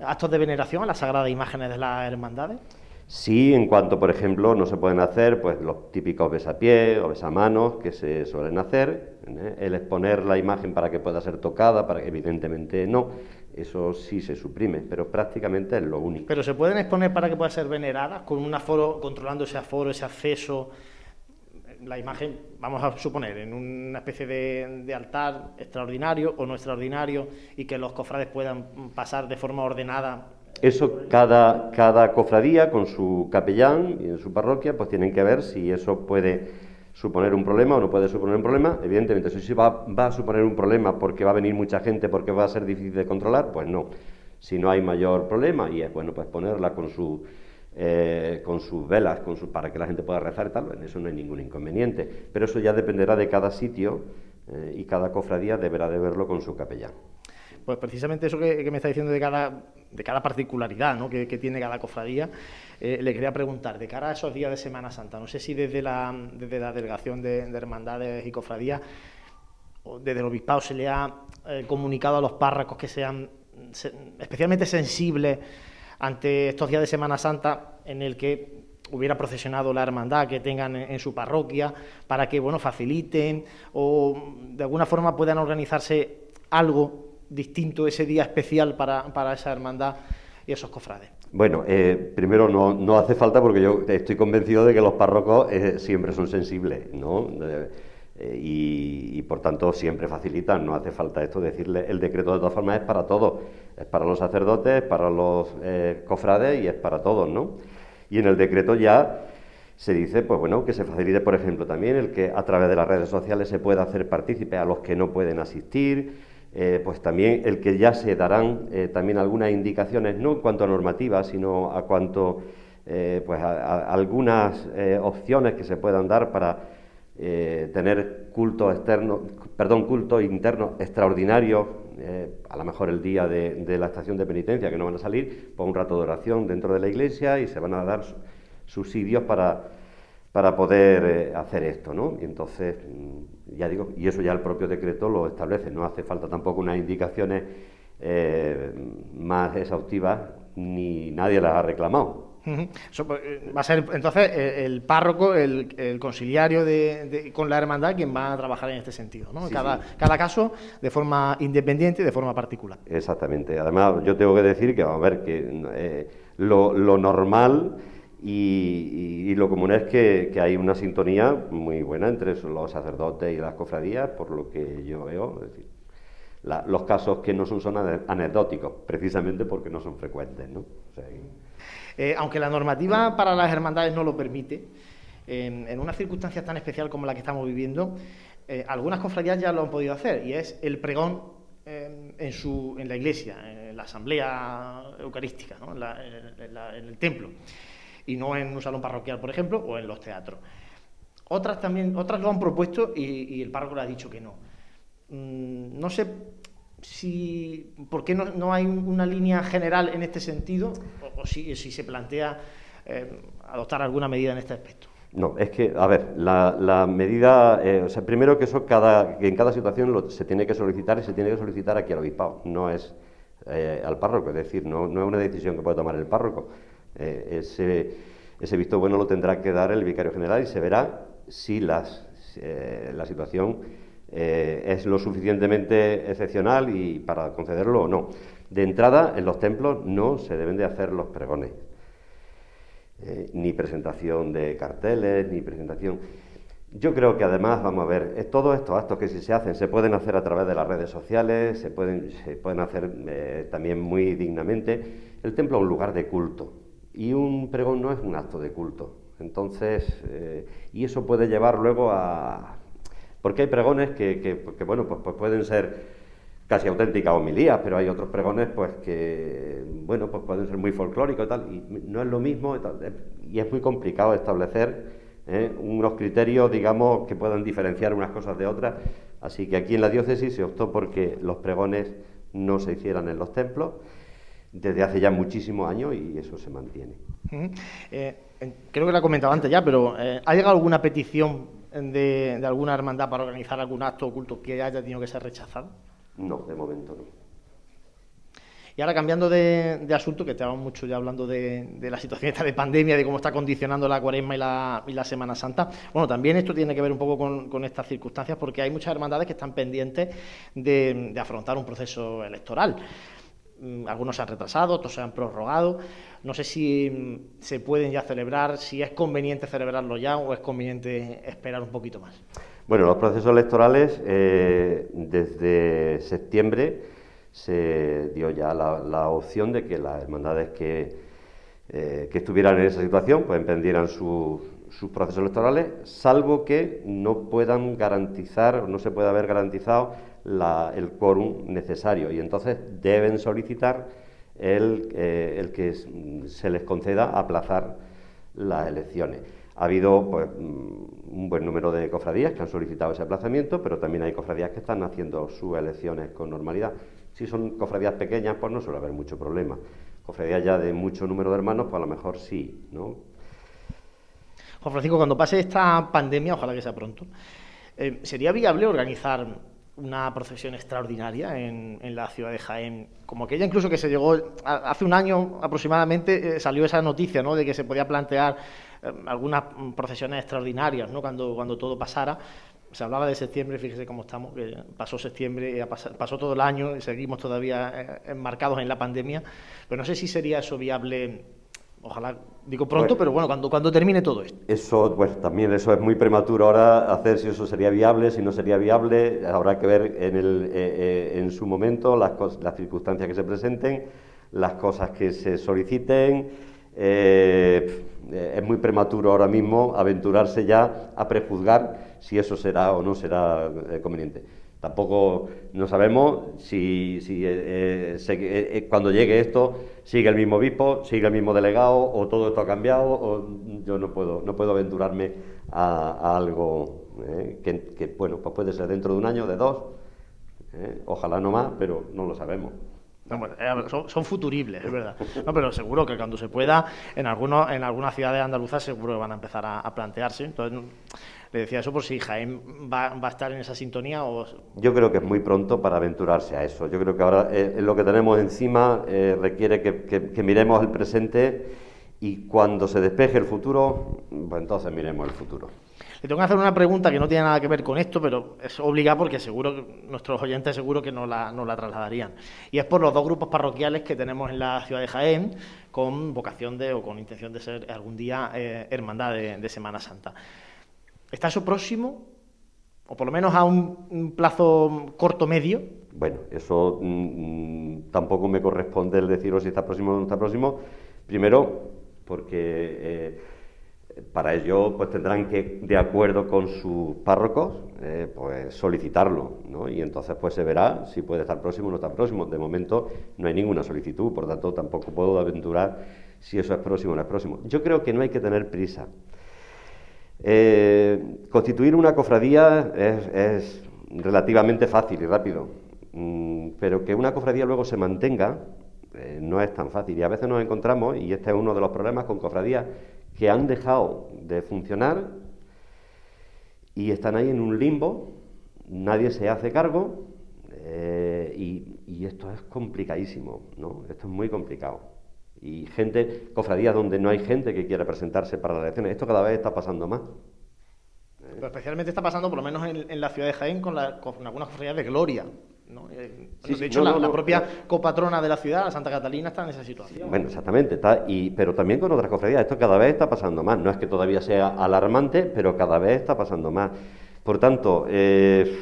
actos de veneración a las sagradas imágenes de las hermandades? Sí, en cuanto, por ejemplo, no se pueden hacer pues los típicos besapiés o besamanos que se suelen hacer, ¿eh? el exponer la imagen para que pueda ser tocada, para que evidentemente no, eso sí se suprime, pero prácticamente es lo único. Pero se pueden exponer para que pueda ser venerada, con un aforo, controlando ese aforo, ese acceso la imagen, vamos a suponer, en una especie de, altar extraordinario o no extraordinario y que los cofrades puedan pasar de forma ordenada. Eso cada, cada cofradía con su capellán y en su parroquia pues tienen que ver si eso puede suponer un problema o no puede suponer un problema. Evidentemente, si va, va a suponer un problema porque va a venir mucha gente, porque va a ser difícil de controlar, pues no. Si no hay mayor problema y es bueno pues ponerla con su eh, con sus velas, con su, para que la gente pueda rezar y tal, en eso no hay ningún inconveniente. Pero eso ya dependerá de cada sitio eh, y cada cofradía deberá de verlo con su capellán. Pues precisamente eso que, me está diciendo de cada, de cada particularidad ¿no? que, tiene cada cofradía, eh, le quería preguntar, de cara a esos días de Semana Santa, no sé si desde la, desde la delegación de, hermandades y cofradías, o desde el obispado se le ha comunicado a los párrocos que sean especialmente sensibles ante estos días de Semana Santa en el que hubiera procesionado la hermandad que tengan en, su parroquia para que bueno faciliten o de alguna forma puedan organizarse algo distinto ese día especial para, para esa hermandad y esos cofrades? Bueno, eh, primero no, hace falta porque yo estoy convencido de que los párrocos eh, siempre son sensibles, ¿no? Eh, y, por tanto siempre facilitan, no hace falta esto decirle, el decreto de todas formas es para todos, es para los sacerdotes, es para los cofrades y es para todos, ¿no? Y en el decreto ya se dice, pues bueno, que se facilite, por ejemplo, también el que a través de las redes sociales se pueda hacer partícipe a los que no pueden asistir, eh, pues también el que ya se darán eh, también algunas indicaciones, no en cuanto a normativas, sino a cuanto eh, pues a, algunas opciones que se puedan dar para tener culto externo, perdón, culto interno extraordinario, a lo mejor el día de, la estación de penitencia, que no van a salir, por un rato de oración dentro de la iglesia y se van a dar subsidios para para poder eh, hacer esto, ¿no? Y entonces, mm, ya digo, y eso ya el propio decreto lo establece, no hace falta tampoco unas indicaciones eh, más exhaustivas, ni nadie las ha reclamado. Pues, eh, va a ser entonces el párroco, el, el conciliario de, con la hermandad quien va a trabajar en este sentido, ¿no? cada, cada caso de forma independiente y de forma particular. Exactamente. Además, yo tengo que decir que, vamos a ver, que lo, lo normal y, lo común es que, hay una sintonía muy buena entre los sacerdotes y las cofradías, por lo que yo veo. decir, los casos que no son son anecdóticos, precisamente porque no son frecuentes. ¿no? Eh, aunque la normativa para las hermandades no lo permite, en, una circunstancia tan especial como la que estamos viviendo, eh, algunas cofradías ya lo han podido hacer, y es el pregón en, su, en la iglesia, en la asamblea eucarística, ¿no? en el templo y no en un salón parroquial, por ejemplo, o en los teatros. Otras también, otras lo han propuesto y, el párroco le ha dicho que no. Mm, no sé si por qué no, hay una línea general en este sentido o, si, se plantea eh, adoptar alguna medida en este aspecto. No, es que, a ver, la, medida, eh, o sea, primero que eso cada, en cada situación se tiene que solicitar y se tiene que solicitar aquí al obispado, no es eh, al párroco, es decir, no, no es una decisión que puede tomar el párroco. Ese, ese, visto bueno lo tendrá que dar el vicario general y se verá si las, la situación eh, es lo suficientemente excepcional y para concederlo o no. De entrada, en los templos no se deben de hacer los pregones, ni presentación de carteles, ni presentación. Yo creo que además, vamos a ver, todos estos actos que si se hacen se pueden hacer a través de las redes sociales, se pueden, se pueden hacer también muy dignamente. El templo es un lugar de culto, y un pregón no es un acto de culto. Entonces, eh, y eso puede llevar luego a... Porque hay pregones que, que, bueno, pues, pues, pueden ser casi auténticas homilías, pero hay otros pregones pues que, bueno, pues pueden ser muy folclóricos y tal, y no es lo mismo, y es muy complicado establecer ¿eh? unos criterios, digamos, que puedan diferenciar unas cosas de otras. Así que aquí en la diócesis se optó porque los pregones no se hicieran en los templos desde hace ya muchísimos años y eso se mantiene. Eh, creo que lo ha comentado antes ya, pero eh, ¿ha llegado alguna petición de, alguna hermandad para organizar algún acto oculto que haya tenido que ser rechazado? No, de momento no. Y ahora cambiando de, asunto, que estamos mucho ya hablando de, la situación esta de pandemia, de cómo está condicionando la cuaresma y la, Semana Santa, bueno, también esto tiene que ver un poco con, estas circunstancias porque hay muchas hermandades que están pendientes de afrontar un proceso electoral. Mm, algunos se han retrasado, otros se han prorrogado. No sé si mm, se pueden ya celebrar, si es conveniente celebrarlo ya o es conveniente esperar un poquito más. Bueno, los procesos electorales eh, desde septiembre se dio ya la, opción de que las hermandades que, eh, que, estuvieran en esa situación pues emprendieran sus procesos electorales, salvo que no puedan garantizar, no se pueda haber garantizado el quórum necesario y entonces deben solicitar el, el que se les conceda aplazar las elecciones. Ha habido pues, mm, un buen número de cofradías que han solicitado ese aplazamiento, pero también hay cofradías que están haciendo sus elecciones con normalidad. Si son cofradías pequeñas, pues no suele haber mucho problema. Cofradías ya de mucho número de hermanos, pues a lo mejor sí, ¿no? Juan Francisco, cuando pase esta pandemia, ojalá que sea pronto, eh, ¿sería viable organizar una procesión extraordinaria en, la ciudad de Jaén, como aquella incluso que se llegó, hace un año aproximadamente eh, salió esa noticia, ¿no?, de que se podía plantear eh, algunas procesiones extraordinarias, ¿no?, cuando, cuando todo pasara. Se hablaba de septiembre, fíjese cómo estamos, pasó septiembre, pasó todo el año seguimos todavía eh, enmarcados en la pandemia, pero no sé si sería eso viable Ojalá, digo pronto, pero bueno, cuando, cuando termine todo esto. Eso, pues también eso es muy prematuro ahora hacer si eso sería viable, si no sería viable, habrá que ver en, el, eh, eh, en su momento las, las circunstancias que se presenten, las cosas que se soliciten. Eh, es muy prematuro ahora mismo aventurarse ya a prejuzgar si eso será o no será conveniente. Tampoco no sabemos si, eh, eh, eh, cuando llegue esto sigue el mismo obispo, sigue el mismo delegado o todo esto ha cambiado. O yo no puedo, no puedo aventurarme a, algo que, bueno, pues puede ser dentro de un año, de dos, ojalá no más, pero no lo sabemos. son, futuribles, es verdad. No, pero seguro que cuando se pueda, en algunos, en algunas ciudades andaluzas seguro que van a empezar a, a plantearse. Entonces, le decía eso por si Jaén va, a estar en esa sintonía o... Yo creo que es muy pronto para aventurarse a eso. Yo creo que ahora eh, lo que tenemos encima eh, requiere que, miremos el presente y cuando se despeje el futuro, pues entonces miremos el futuro. Le tengo que hacer una pregunta que no tiene nada que ver con esto, pero es obligada porque seguro nuestros oyentes seguro que nos la, la trasladarían. Y es por los dos grupos parroquiales que tenemos en la ciudad de Jaén, con vocación de o con intención de ser algún día eh, hermandad de Semana Santa. ¿Está eso próximo? ¿O por lo menos a un, plazo corto medio? Bueno, eso mm, mm, tampoco me corresponde el deciros si está próximo o no está próximo. Primero, porque eh, para ello pues tendrán que, de acuerdo con sus párrocos, eh, pues solicitarlo, ¿no? Y entonces pues se verá si puede estar próximo o no está próximo. De momento no hay ninguna solicitud, por tanto tampoco puedo aventurar si eso es próximo o no es próximo. Yo creo que no hay que tener prisa. Eh, constituir una cofradía es, relativamente fácil y rápido, mm, pero que una cofradía luego se mantenga eh, no es tan fácil. Y a veces nos encontramos, y este es uno de los problemas con cofradías que han dejado de funcionar y están ahí en un limbo, nadie se hace cargo eh, y, y, esto es complicadísimo, ¿no? Esto es muy complicado y gente, cofradías donde no hay gente que quiera presentarse para las elecciones. Esto cada vez está pasando más. Pero especialmente está pasando, por lo menos en, la ciudad de Jaén, con, algunas cofradías de gloria. Eh, de hecho, la, propia copatrona de la ciudad, la Santa Catalina, está en esa situación. Bueno, exactamente, está, y, pero también con otras cofradías. Esto cada vez está pasando más. No es que todavía sea alarmante, pero cada vez está pasando más. Por tanto, eh,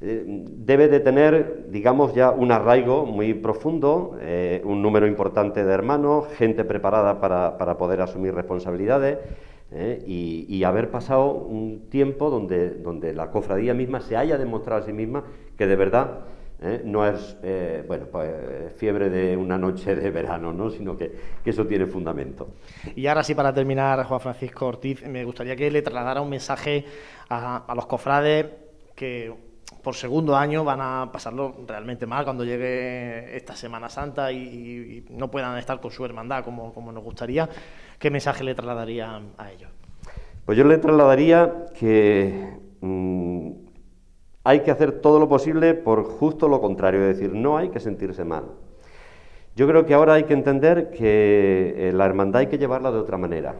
eh, debe de tener, digamos, ya un arraigo muy profundo, eh, un número importante de hermanos, gente preparada para, poder asumir responsabilidades eh, y, haber pasado un tiempo donde, donde la cofradía misma se haya demostrado a sí misma que de verdad no es bueno, pues, fiebre de una noche de verano, ¿no? sino que, eso tiene fundamento. Y ahora sí, para terminar, Juan Francisco Ortiz, me gustaría que le trasladara un mensaje a, a los cofrades que por segundo año van a pasarlo realmente mal cuando llegue esta Semana Santa y, no puedan estar con su hermandad como, como, nos gustaría. ¿Qué mensaje le trasladaría a ellos? Pues yo le trasladaría que mm, hay que hacer todo lo posible por justo lo contrario, es decir, no hay que sentirse mal. Yo creo que ahora hay que entender que eh, la hermandad hay que llevarla de otra manera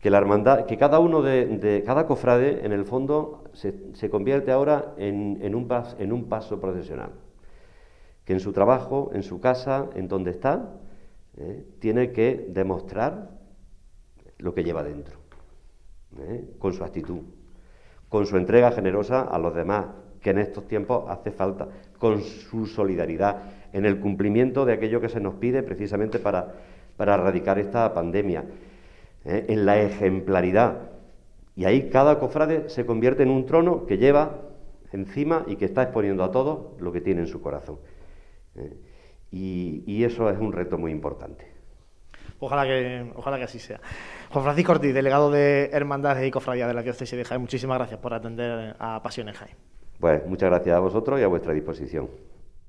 que la hermandad, que cada uno de, cada cofrade, en el fondo, se, convierte ahora en, un en un paso procesional. Que en su trabajo, en su casa, en donde está, eh, tiene que demostrar lo que lleva dentro, eh, con su actitud, con su entrega generosa a los demás, que en estos tiempos hace falta, con su solidaridad, en el cumplimiento de aquello que se nos pide precisamente para, para erradicar esta pandemia ¿eh? en la ejemplaridad. Y ahí cada cofrade se convierte en un trono que lleva encima y que está exponiendo a todos lo que tiene en su corazón. ¿eh? y, eso es un reto muy importante. Ojalá que, ojalá que así sea. Juan Francisco Ortiz, delegado de Hermandades y Cofradía de la Diócesis de Jaén, muchísimas gracias por atender a Pasión en Jaén. Pues muchas gracias a vosotros y a vuestra disposición.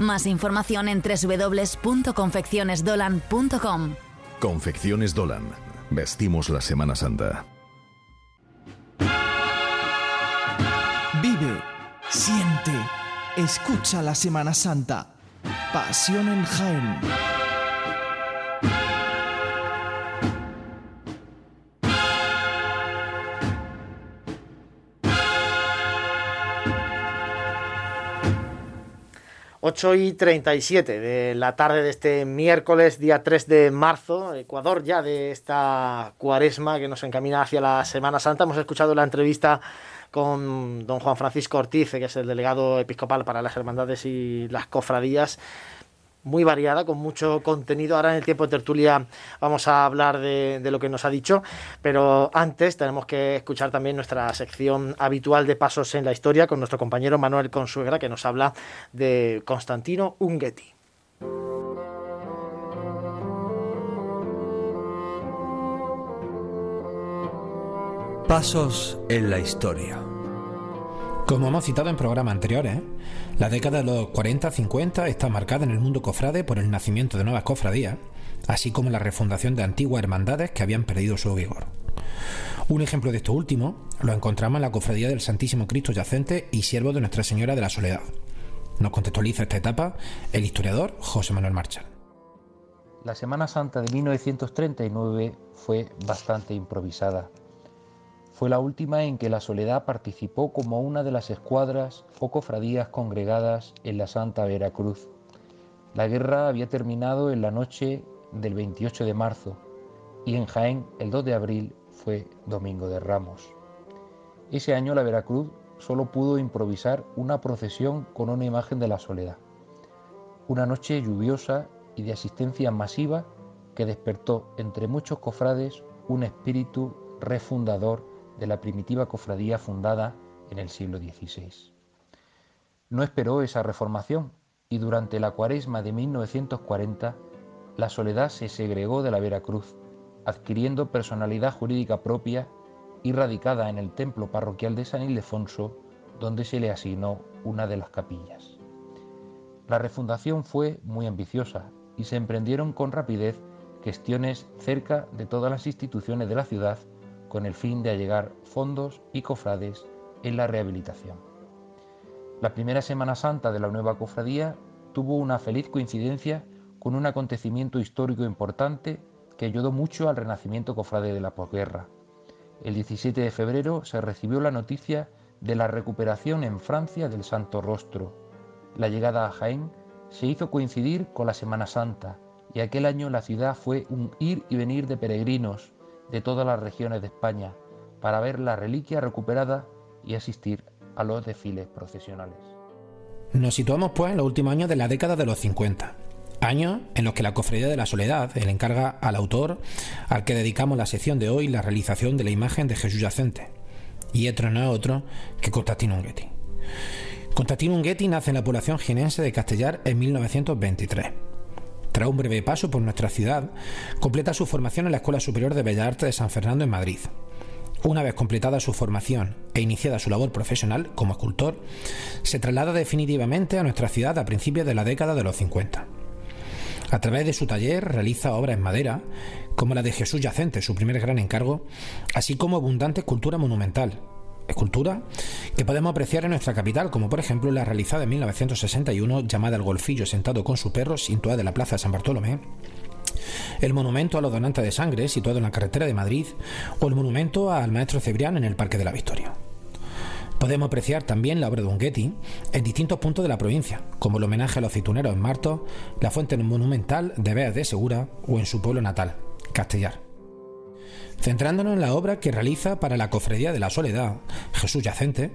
Más información en www.confeccionesdolan.com. Confecciones Dolan. Vestimos la Semana Santa. Vive, siente, escucha la Semana Santa. Pasión en Jaén. 8 y 37 de la tarde de este miércoles, día 3 de marzo, Ecuador ya de esta cuaresma que nos encamina hacia la Semana Santa. Hemos escuchado la entrevista con don Juan Francisco Ortiz, que es el delegado episcopal para las hermandades y las cofradías muy variada, con mucho contenido. Ahora en el tiempo de tertulia vamos a hablar de, lo que nos ha dicho, pero antes tenemos que escuchar también nuestra sección habitual de Pasos en la Historia con nuestro compañero Manuel Consuegra, que nos habla de Constantino Unguetti. Pasos en la Historia. Como hemos citado en programas anteriores, la década de los 40-50 está marcada en el mundo cofrade por el nacimiento de nuevas cofradías, así como la refundación de antiguas hermandades que habían perdido su vigor. Un ejemplo de esto último lo encontramos en la cofradía del Santísimo Cristo Yacente y Siervo de Nuestra Señora de la Soledad. Nos contextualiza esta etapa el historiador José Manuel Marchal. La Semana Santa de 1939 fue bastante improvisada fue la última en que la Soledad participó como una de las escuadras o cofradías congregadas en la Santa Veracruz. La guerra había terminado en la noche del 28 de marzo y en Jaén el 2 de abril fue Domingo de Ramos. Ese año la Veracruz solo pudo improvisar una procesión con una imagen de la Soledad. Una noche lluviosa y de asistencia masiva que despertó entre muchos cofrades un espíritu refundador de la primitiva cofradía fundada en el siglo XVI. No esperó esa reformación y durante la cuaresma de 1940 la soledad se segregó de la Veracruz, adquiriendo personalidad jurídica propia y radicada en el templo parroquial de San Ildefonso, donde se le asignó una de las capillas. La refundación fue muy ambiciosa y se emprendieron con rapidez gestiones cerca de todas las instituciones de la ciudad con el fin de allegar fondos y cofrades en la rehabilitación. La primera Semana Santa de la nueva cofradía tuvo una feliz coincidencia con un acontecimiento histórico importante que ayudó mucho al renacimiento cofrade de la posguerra. El 17 de febrero se recibió la noticia de la recuperación en Francia del Santo Rostro. La llegada a Jaén se hizo coincidir con la Semana Santa y aquel año la ciudad fue un ir y venir de peregrinos, de todas las regiones de España para ver la reliquia recuperada y asistir a los desfiles procesionales. Nos situamos pues en los últimos años de la década de los 50, años en los que la Cofradía de la Soledad le encarga al autor al que dedicamos la sección de hoy la realización de la imagen de Jesús yacente, y otro no es otro que Constantino Unguetti. Constantino Unguetti nace en la población jienense de Castellar en 1923 tras un breve paso por nuestra ciudad, completa su formación en la Escuela Superior de Bellas Artes de San Fernando en Madrid. Una vez completada su formación e iniciada su labor profesional como escultor, se traslada definitivamente a nuestra ciudad a principios de la década de los 50. A través de su taller realiza obras en madera, como la de Jesús Yacente, su primer gran encargo, así como abundante escultura monumental, escultura que podemos apreciar en nuestra capital, como por ejemplo la realizada en 1961 llamada El Golfillo sentado con su perro, situada en la Plaza de San Bartolomé, el monumento a los donantes de sangre, situado en la carretera de Madrid, o el monumento al maestro Cebrián en el Parque de la Victoria. Podemos apreciar también la obra de Unguetti en distintos puntos de la provincia, como el homenaje a los aceituneros en Marto, la fuente monumental de Beas de Segura o en su pueblo natal, Castellar. Centrándonos en la obra que realiza para la Cofradía de la Soledad, Jesús Yacente,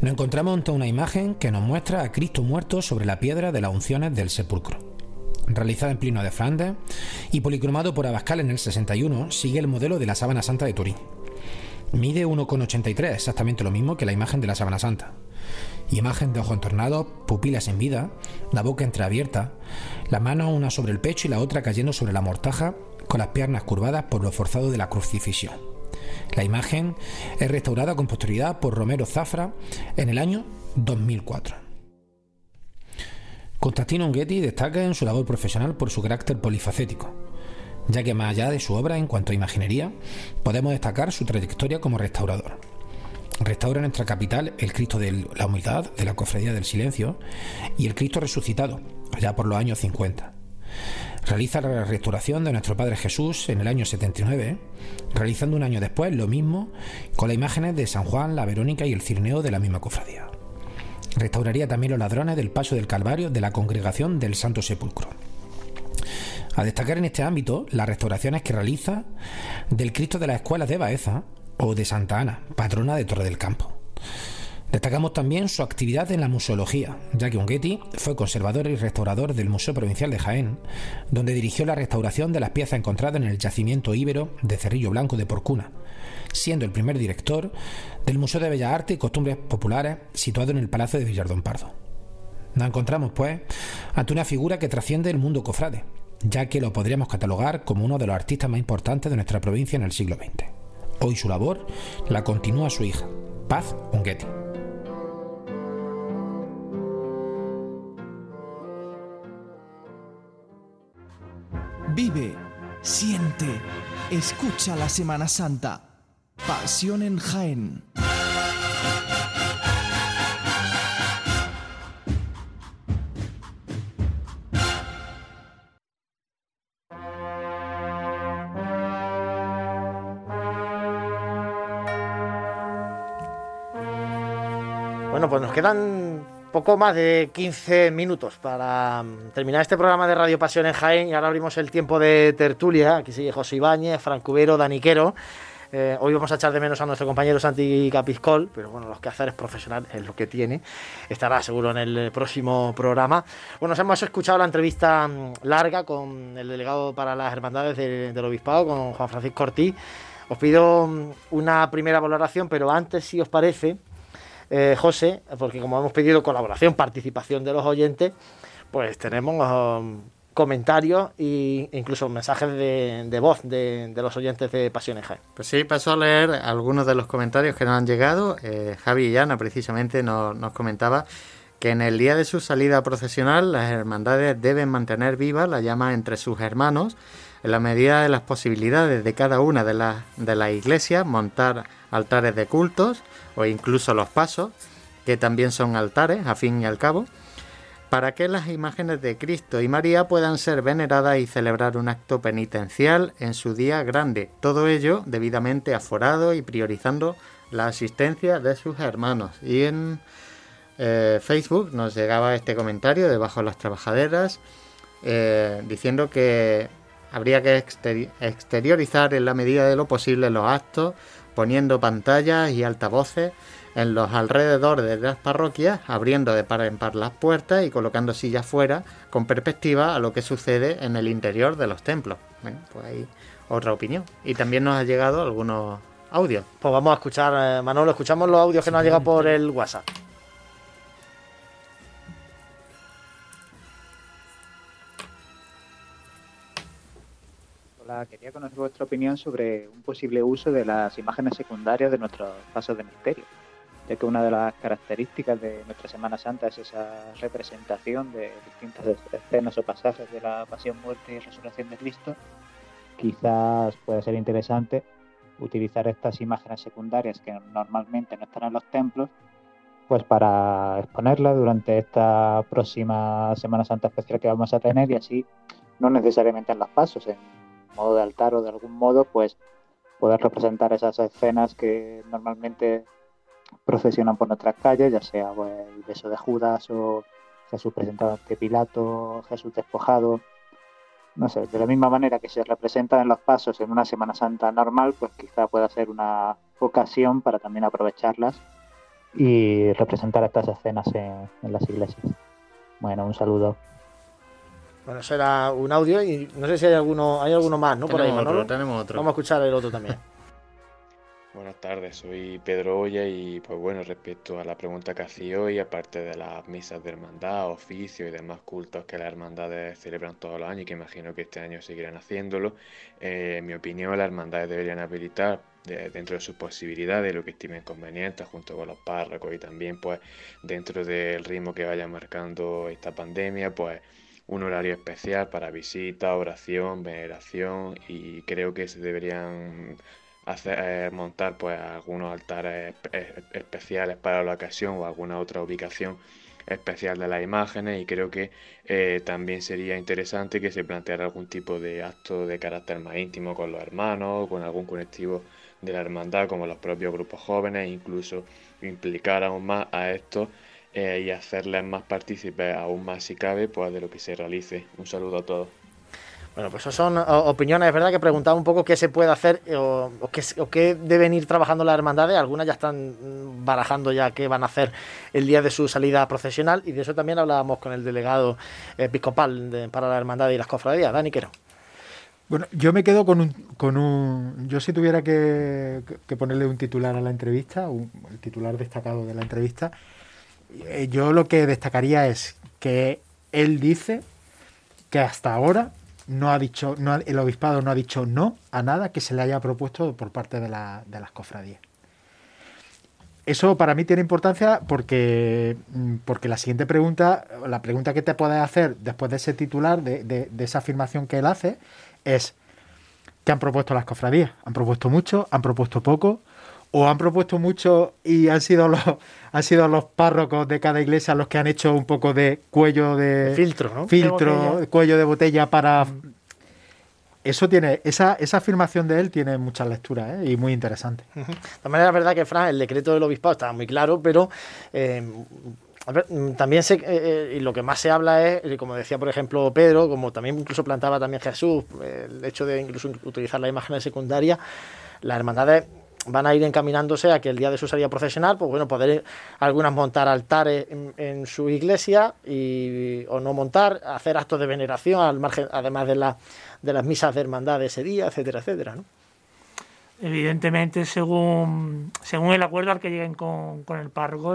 nos encontramos ante una imagen que nos muestra a Cristo muerto sobre la piedra de las unciones del sepulcro realizada en Plino de Flandes y policromado por Abascal en el 61, sigue el modelo de la Sábana Santa de Turín. Mide 1,83, exactamente lo mismo que la imagen de la Sábana Santa. Imagen de ojo entornado, pupilas en vida, la boca entreabierta, la mano una sobre el pecho y la otra cayendo sobre la mortaja, con las piernas curvadas por lo forzado de la crucifixión. La imagen es restaurada con posterioridad por Romero Zafra en el año 2004. Constantino Unguetti destaca en su labor profesional por su carácter polifacético, ya que más allá de su obra en cuanto a imaginería, podemos destacar su trayectoria como restaurador. Restaura en nuestra capital el Cristo de la Humildad, de la Cofradía del Silencio, y el Cristo resucitado, allá por los años 50. Realiza la restauración de nuestro Padre Jesús en el año 79, realizando un año después lo mismo con las imágenes de San Juan, la Verónica y el Cirneo de la misma cofradía. Restauraría también los ladrones del paso del Calvario de la congregación del Santo Sepulcro. A destacar en este ámbito las restauraciones que realiza del Cristo de las Escuelas de Baeza o de Santa Ana, patrona de Torre del Campo. Destacamos también su actividad en la museología, ya que Unguetti fue conservador y restaurador del Museo Provincial de Jaén, donde dirigió la restauración de las piezas encontradas en el yacimiento íbero de Cerrillo Blanco de Porcuna, siendo el primer director del Museo de Bellas Artes y Costumbres Populares situado en el Palacio de Villardón Pardo. Nos encontramos, pues, ante una figura que trasciende el mundo cofrade, ya que lo podríamos catalogar como uno de los artistas más importantes de nuestra provincia en el siglo XX. Hoy su labor la continúa su hija, Paz Unguetti. Vive, siente, escucha la Semana Santa. Pasión en Jaén. Bueno, pues nos quedan poco más de 15 minutos para mm, terminar este programa de Radio Pasión en Jaén y ahora abrimos el tiempo de tertulia. Aquí sigue José Ibáñez, Francubero, Daniquero. Eh, hoy vamos a echar de menos a nuestro compañero Santi Capiscol, pero bueno, los quehaceres profesional es lo que tiene. Estará seguro en el próximo programa. Bueno, nos hemos escuchado la entrevista mm, larga con el delegado para las hermandades del Obispado, con Juan Francisco Ortiz. Os pido mm, una primera valoración, pero antes, si os parece, eh, José, porque como hemos pedido colaboración, participación de los oyentes, pues tenemos um, comentarios e incluso mensajes de, voz de, los oyentes de Pasiones Jaén. Pues sí, paso a leer algunos de los comentarios que nos han llegado. Eh, Javi Llana precisamente nos, nos comentaba que en el día de su salida procesional las hermandades deben mantener viva la llama entre sus hermanos en la medida de las posibilidades de cada una de las de las iglesias montar altares de cultos o incluso los pasos que también son altares a fin y al cabo para que las imágenes de Cristo y María puedan ser veneradas y celebrar un acto penitencial en su día grande. Todo ello debidamente aforado y priorizando la asistencia de sus hermanos. Y en eh, Facebook nos llegaba este comentario debajo de las trabajaderas eh, diciendo que habría que exteriorizar en la medida de lo posible los actos, poniendo pantallas y altavoces en los alrededores de las parroquias, abriendo de par en par las puertas y colocando sillas fuera con perspectiva a lo que sucede en el interior de los templos. Bueno, pues ahí otra opinión. Y también nos ha llegado algunos audios. Pues vamos a escuchar, eh, Manolo, escuchamos los audios que nos han llegado por el WhatsApp. Hola, quería conocer vuestra opinión sobre un posible uso de las imágenes secundarias de nuestros pasos de misterio. ya que una de las características de nuestra Semana Santa es esa representación de distintas escenas o pasajes de la pasión, muerte y resurrección de Cristo, quizás puede ser interesante utilizar estas imágenes secundarias que normalmente no están en los templos, pues para exponerlas durante esta próxima Semana Santa especial que vamos a tener y así no necesariamente en los pasos, en modo de altar o de algún modo, pues poder representar esas escenas que normalmente procesionan por nuestras calles, ya sea pues, el beso de Judas o Jesús presentado ante Pilato, Jesús despojado. No sé, de la misma manera que se representan en los pasos en una Semana Santa normal, pues quizá pueda ser una ocasión para también aprovecharlas y representar estas escenas en, las iglesias. Bueno, un saludo. Bueno, será un audio y no sé si hay alguno, hay alguno más, ¿no? Por ahí, tenemos otro. Vamos a escuchar el otro también. [LAUGHS] Buenas tardes, soy Pedro Olla y pues bueno, respecto a la pregunta que hacía hoy, aparte de las misas de hermandad, oficio y demás cultos que las hermandades celebran todos los años y que imagino que este año seguirán haciéndolo, eh, en mi opinión las hermandades deberían habilitar dentro de sus posibilidades, lo que estimen conveniente, junto con los párrocos y también pues dentro del ritmo que vaya marcando esta pandemia, pues un horario especial para visita, oración, veneración y creo que se deberían hacer, eh, montar pues algunos altares especiales para la ocasión o alguna otra ubicación especial de las imágenes y creo que eh, también sería interesante que se planteara algún tipo de acto de carácter más íntimo con los hermanos, con algún colectivo de la hermandad como los propios grupos jóvenes, incluso implicar aún más a estos eh, y hacerles más partícipes aún más si cabe pues de lo que se realice. Un saludo a todos. Bueno, pues eso son opiniones, es verdad que preguntaba un poco qué se puede hacer o, qué, deben ir trabajando las hermandades. Algunas ya están mm, barajando ya qué van a hacer el día de su salida profesional y de eso también hablábamos con el delegado episcopal para la hermandad y las cofradías, Dani Quero. Bueno, yo me quedo con un, con un yo si tuviera que, ponerle un titular a la entrevista, un, el titular destacado de la entrevista, yo lo que destacaría es que él dice que hasta ahora no ha dicho, el obispado no ha dicho no a nada que se le haya propuesto por parte de las cofradías. Eso para mí tiene importancia porque, mm, porque la siguiente pregunta, la pregunta que te puedes hacer después de ese titular, de, de, esa afirmación que él hace, es ¿qué han propuesto las cofradías? ¿Han propuesto mucho? ¿Han propuesto poco? O han propuesto mucho y han sido los [LAUGHS] han sido los párrocos de cada iglesia los que han hecho un poco de cuello de filtro, ¿no? Filtro, cuello de botella para eso tiene, esa, esa afirmación de él tiene muchas lecturas ¿eh? y muy interesante. Maneras, es verdad que, Fran, el decreto del obispado estaba muy claro, pero eh, también se, eh, y lo que más se habla es, como decía por ejemplo Pedro, como también incluso plantaba también Jesús, el hecho de incluso utilizar la imagen secundaria, las hermandades van a ir encaminándose a que el día de su salida profesional, pues bueno, poder algunas montar altares en, su iglesia y, o no montar, hacer actos de veneración al margen, además de, la, de las misas de hermandad de ese día, etcétera, etcétera, ¿no? Evidentemente, según, según el acuerdo al que lleguen con, con el párroco,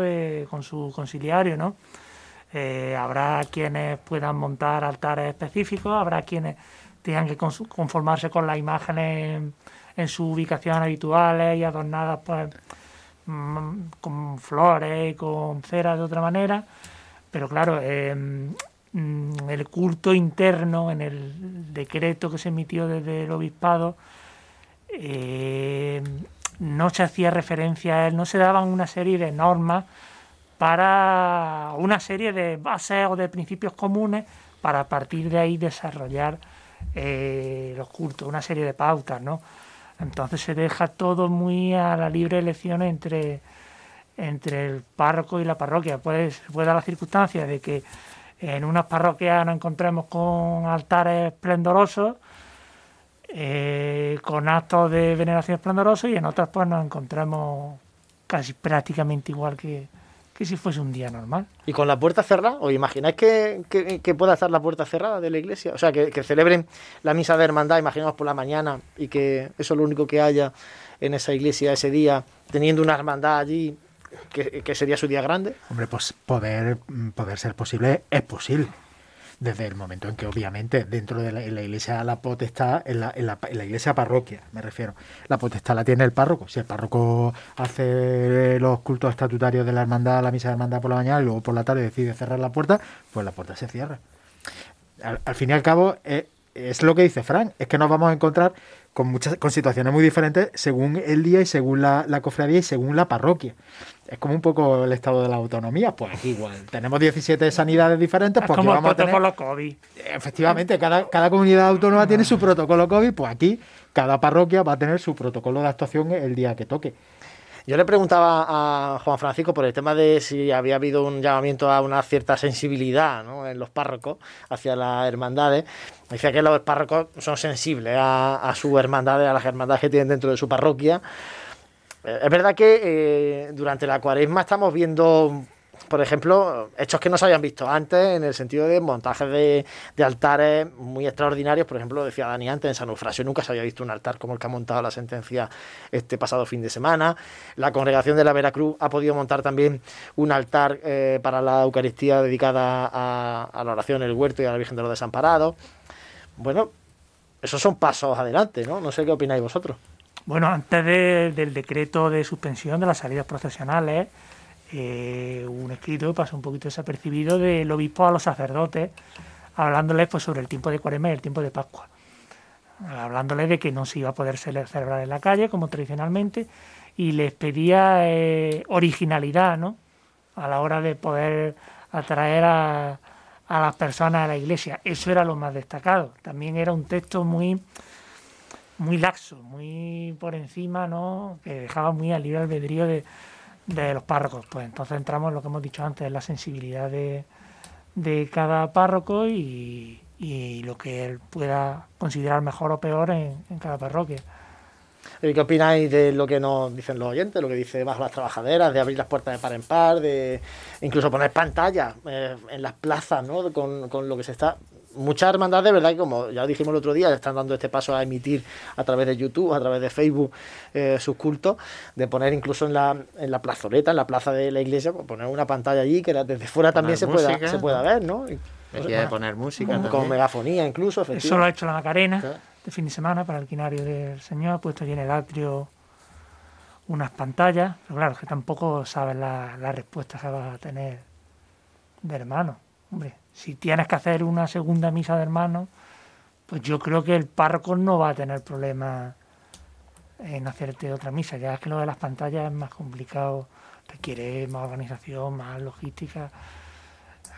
con su conciliario, ¿no? Eh, habrá quienes puedan montar altares específicos, habrá quienes tengan que conformarse con las imágenes en sus ubicaciones habituales y adornadas pues mm, con flores y con cera de otra manera. Pero claro, em, mm, el culto interno en el decreto que se emitió desde el obispado em, no se hacía referencia a él, no se daban una serie de normas para una serie de bases o de principios comunes para a partir de ahí desarrollar eh, los cultos, una serie de pautas, ¿no? Entonces se deja todo muy a la libre elección entre, entre el párroco y la parroquia. Puede, puede dar la circunstancia de que en unas parroquias nos encontremos con altares esplendorosos, eh, con actos de veneración esplendorosos y en otras pues nos encontramos casi prácticamente igual que, que si fuese un día normal. ¿Y con la puerta cerrada? ¿Os imagináis que, que, pueda estar la puerta cerrada de la iglesia? O sea, que, celebren la misa de hermandad, imaginamos por la mañana, y que eso es lo único que haya en esa iglesia ese día, teniendo una hermandad allí, que, sería su día grande. Hombre, pues poder, poder ser posible es posible. Desde el momento en que obviamente dentro de la, iglesia la potestad, en la, en, la, iglesia parroquia me refiero, la potestad la tiene el párroco. Si el párroco hace los cultos estatutarios de la hermandad, la misa de hermandad por la mañana y luego por la tarde decide cerrar la puerta, pues la puerta se cierra. Al, fin y al cabo, eh, es lo que dice Frank, es que nos vamos a encontrar con muchas con situaciones muy diferentes según el día y según la, la, cofradía y según la parroquia. Es como un poco el estado de la autonomía, pues aquí igual. Tenemos 17 sanidades diferentes, pues como vamos el protocolo COVID. Efectivamente, cada, cada comunidad autónoma tiene su protocolo COVID, pues aquí cada parroquia va a tener su protocolo de actuación el día que toque. Yo le preguntaba a Juan Francisco por el tema de si había habido un llamamiento a una cierta sensibilidad en los párrocos hacia las hermandades. Decía que los párrocos son sensibles a, a sus hermandades, a las hermandades que tienen dentro de su parroquia. Eh, es verdad que eh, durante la cuaresma estamos viendo por ejemplo, hechos que no se habían visto antes en el sentido de montajes de, altares muy extraordinarios. Por ejemplo, decía Dani antes, en San Eufrasio nunca se había visto un altar como el que ha montado la sentencia este pasado fin de semana. La congregación de la Veracruz ha podido montar también un altar eh, para la Eucaristía dedicada a, la oración el huerto y a la Virgen de los Desamparados. Bueno, esos son pasos adelante, ¿no? No sé qué opináis vosotros. Bueno, antes del decreto de suspensión de las salidas procesionales, eh, un escrito pasó un poquito desapercibido del obispo a los sacerdotes, hablándoles pues, sobre el tiempo de Cuaresma y el tiempo de Pascua. Hablándoles de que no se iba a poder celebrar en la calle como tradicionalmente y les pedía eh, originalidad ¿no? a la hora de poder atraer a, a las personas a la iglesia. Eso era lo más destacado. También era un texto muy muy laxo, muy por encima, ¿no? que dejaba muy al libre albedrío de, de los párrocos. Pues entonces entramos en lo que hemos dicho antes, la sensibilidad de, de cada párroco y, y, lo que él pueda considerar mejor o peor en, cada parroquia. ¿Y qué opináis de lo que nos dicen los oyentes, lo que dice bajo las trabajaderas, de abrir las puertas de par en par, de incluso poner pantallas eh, en las plazas, ¿no? Con, con, lo que se está muchas hermandades, ¿verdad? como ya dijimos el otro día, están dando este paso a emitir a través de YouTube, a través de Facebook, eh, sus cultos, de poner incluso en la, en la plazoleta, en la plaza de la iglesia, pues poner una pantalla allí que desde fuera también se pueda, se pueda ver, ¿no? de poner música. Con, megafonía incluso. Eso lo ha hecho la Macarena de fin de semana para el quinario del Señor, ha puesto allí en el atrio unas pantallas, pero claro, que tampoco sabes la, la respuesta que va a tener de hermano. Hombre, si tienes que hacer una segunda misa de hermanos, pues yo creo que el párroco no va a tener problema en hacerte otra misa. Ya es que lo de las pantallas es más complicado, requiere más organización, más logística.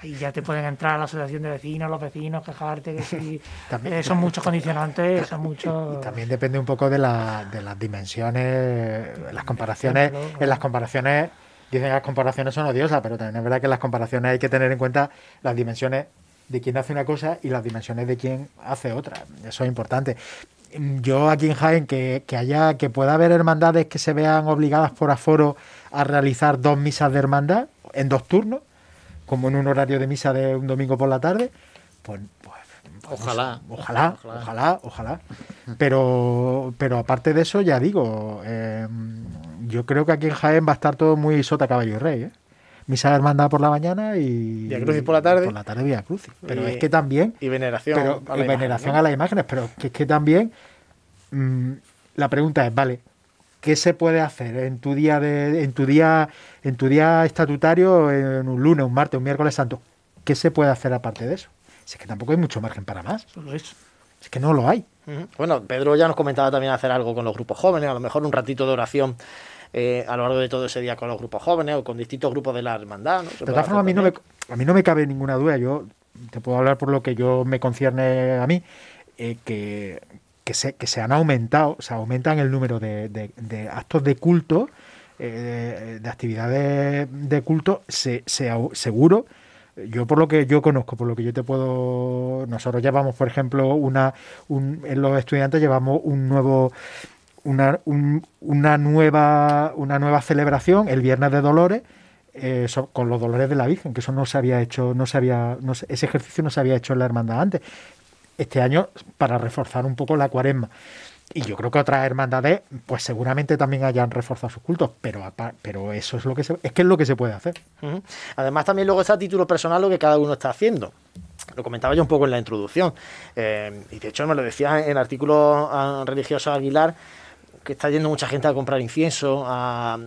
Ahí ya te pueden entrar a la asociación de vecinos, los vecinos, quejarte que si [LAUGHS] eh, son muchos condicionantes, son [LAUGHS] muchos... Y también depende un poco de, la, de las dimensiones, las comparaciones, en las comparaciones Dicen que las comparaciones son odiosas, pero también es verdad que las comparaciones hay que tener en cuenta las dimensiones de quien hace una cosa y las dimensiones de quien hace otra. Eso es importante. Yo aquí en Jaén que, haya que pueda haber hermandades que se vean obligadas por aforo a realizar dos misas de hermandad en dos turnos, como en un horario de misa de un domingo por la tarde, pues, pues, pues ojalá, ojalá, ojalá, ojalá, Pero, pero aparte de eso, ya digo, eh, yo creo que aquí en Jaén va a estar todo muy sota caballo y rey, ¿eh? Misa hermandad por la mañana y. Vía Crucis por la tarde. Por la tarde Vía Crucis. Pero es que también. Y veneración. Pero, a veneración a las imágenes, pero que es que también. Mm, la pregunta es, vale, ¿qué se puede hacer en tu día de, en tu día, en tu día estatutario, en un lunes, un martes, un miércoles santo? ¿Qué se puede hacer aparte de eso? es que tampoco hay mucho margen para más. Solo eso. Es que no lo hay. Bueno, Pedro ya nos comentaba también hacer algo con los grupos jóvenes, a lo mejor un ratito de oración eh, a lo largo de todo ese día con los grupos jóvenes o con distintos grupos de la hermandad. De todas formas, a mí, no me, a mí no me cabe ninguna duda, yo te puedo hablar por lo que yo me concierne a mí, eh, que, que, se, que se han aumentado, se aumentan el número de, de, actos de culto, eh, de, actividades de culto, se, se, seguro yo por lo que yo conozco, por lo que yo te puedo, nosotros llevamos, por ejemplo, una, un, en los estudiantes llevamos un nuevo una, una, nueva, una nueva celebración el Viernes de Dolores eh, con los Dolores de la Virgen, que eso no se había hecho, no se había, ese ejercicio no se había hecho en la hermandad antes. Este año para reforzar un poco la cuaresma. y yo creo que otras hermandades, pues seguramente también hayan reforzado sus cultos, pero, pero eso es lo que se, es que es lo que se puede hacer. Además, también luego está a título personal lo que cada uno está haciendo. Lo comentaba yo un poco en la introducción. Eh, y de hecho me lo decía en el artículo ah, religioso Aguilar, que está yendo mucha gente a comprar incienso, a,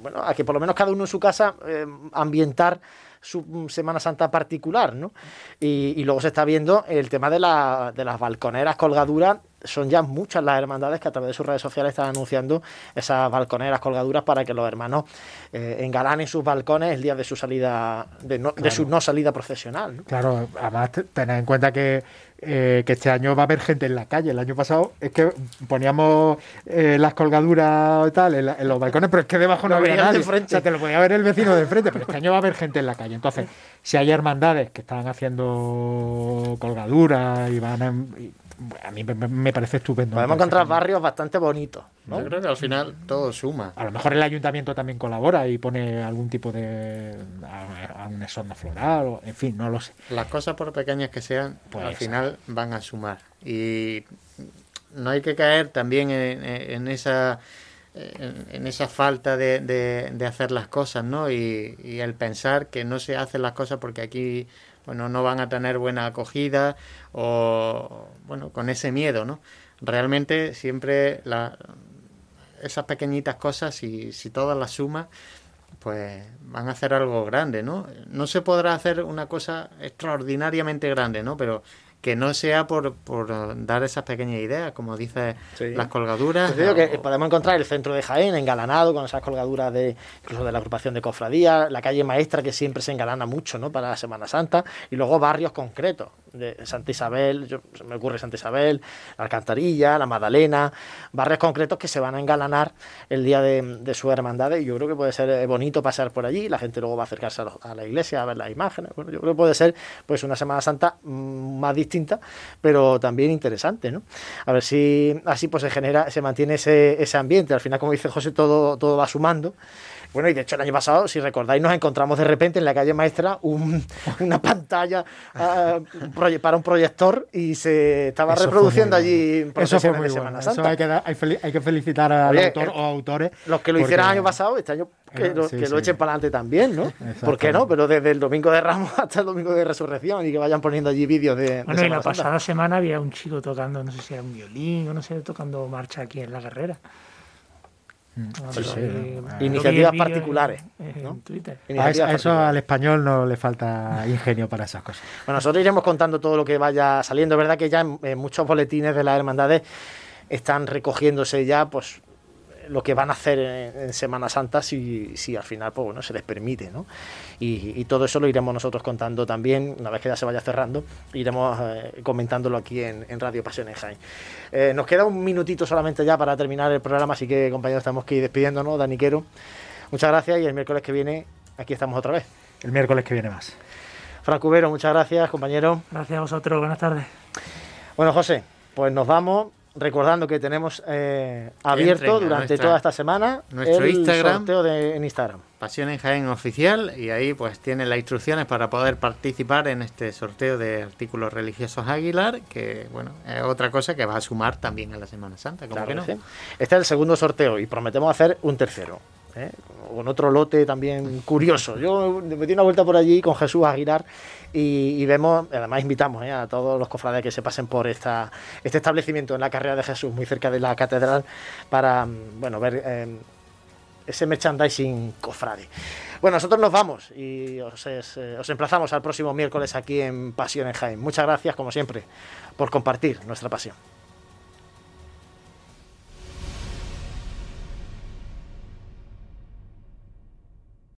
bueno, a que por lo menos cada uno en su casa eh, ambientar su Semana Santa particular, ¿no? Y, y, luego se está viendo el tema de, la, de las balconeras colgaduras son ya muchas las hermandades que a través de sus redes sociales están anunciando esas balconeras colgaduras para que los hermanos eh, engalanen sus balcones el día de su salida, de, su no salida profesional. Claro, además tener en cuenta que, eh, que este año va a haber gente en la calle. El año pasado es que poníamos eh, las colgaduras y tal en, los balcones, pero es que debajo no, había nadie. O sea, te lo podía ver el vecino de frente, pero este año va a haber gente en la calle. Entonces, si hay hermandades que están haciendo colgaduras y van a, a mí me, parece estupendo. Podemos encontrar barrios bastante bonitos. Yo creo que al final todo suma. A lo mejor el ayuntamiento también colabora y pone algún tipo de. a, un exorno floral, o, en fin, no lo sé. Las cosas, por pequeñas que sean, pues al final van a sumar. Y no hay que caer también en, esa. En, esa falta de, hacer las cosas, ¿no? Y, y el pensar que no se hacen las cosas porque aquí bueno, no van a tener buena acogida o, bueno, con ese miedo, ¿no? Realmente siempre la, esas pequeñitas cosas, si, si todas las sumas, pues van a hacer algo grande, ¿no? No se podrá hacer una cosa extraordinariamente grande, ¿no? Pero que no sea por, por dar esas pequeñas ideas, como dice las colgaduras. Pues que podemos encontrar el centro de Jaén engalanado con esas colgaduras de incluso de la agrupación de cofradía, la calle maestra que siempre se engalana mucho ¿no? para la Semana Santa, y luego barrios concretos de Santa Isabel, yo, me ocurre Santa Isabel, la Alcantarilla, la Magdalena, barrios concretos que se van a engalanar el día de, su hermandad y yo creo que puede ser eh, bonito pasar por allí, la gente luego va a acercarse a, la iglesia a ver las imágenes, bueno, yo creo que puede ser pues una Semana Santa mm, más distinta, pero también interesante, ¿no? A ver si así pues se genera, se mantiene ese, ese ambiente, al final como dice José todo, todo va sumando bueno, y de hecho el año pasado, si recordáis, nos encontramos de repente en la calle maestra [LAUGHS] una pantalla ah, para un proyector y se estaba reproduciendo allí Eso fue muy de Semana Santa. hay, que, felicitar al autor o autores. Los que lo hicieron el año pasado, este año que, lo, que lo, echen para adelante también, ¿no? ¿Por qué no? Pero desde el domingo de Ramos [LAUGHS] hasta el domingo de Resurrección y que vayan poniendo allí vídeos de. Bueno, y la pasada semana había un chico tocando, no sé si era un violín o no sé, tocando marcha aquí en la carrera. Iniciativas particulares. a, eso, al español no le falta ingenio para esas cosas. Bueno, nosotros iremos contando todo lo que vaya saliendo. Es verdad que ya en muchos boletines de las hermandades están recogiéndose ya pues lo que van a hacer en, Semana Santa si, si, al final pues, bueno, se les permite. ¿no? Y, todo eso lo iremos nosotros contando también, una vez que ya se vaya cerrando, iremos eh, comentándolo aquí en, Radio Pasión en Jaén. Eh, nos queda un minutito solamente ya para terminar el programa, así que compañeros, estamos que ir despidiéndonos. Daniquero, muchas gracias y el miércoles que viene aquí estamos otra vez. El miércoles que viene más. Franco Cubero, muchas gracias, compañero. Gracias a vosotros, buenas tardes. Bueno, José, pues nos vamos recordando que tenemos eh, abierto durante toda esta semana nuestro el Instagram, sorteo de, en Instagram. Pasión en Jaén Oficial y ahí pues tienen las instrucciones para poder participar en este sorteo de artículos religiosos Aguilar, que bueno, es otra cosa que va a sumar también a la Semana Santa, como que no. Este es el segundo sorteo y prometemos hacer un tercero. ¿eh? con otro lote también curioso. Yo me di una vuelta por allí con Jesús Aguilar y, vemos, además invitamos ¿eh? a todos los cofrades que se pasen por esta, este establecimiento en la carrera de Jesús, muy cerca de la catedral, para bueno, ver eh, ese merchandising cofrade. Bueno, nosotros nos vamos y os, os emplazamos al próximo miércoles aquí en Pasión en Jaén. Muchas gracias, como siempre, por compartir nuestra pasión.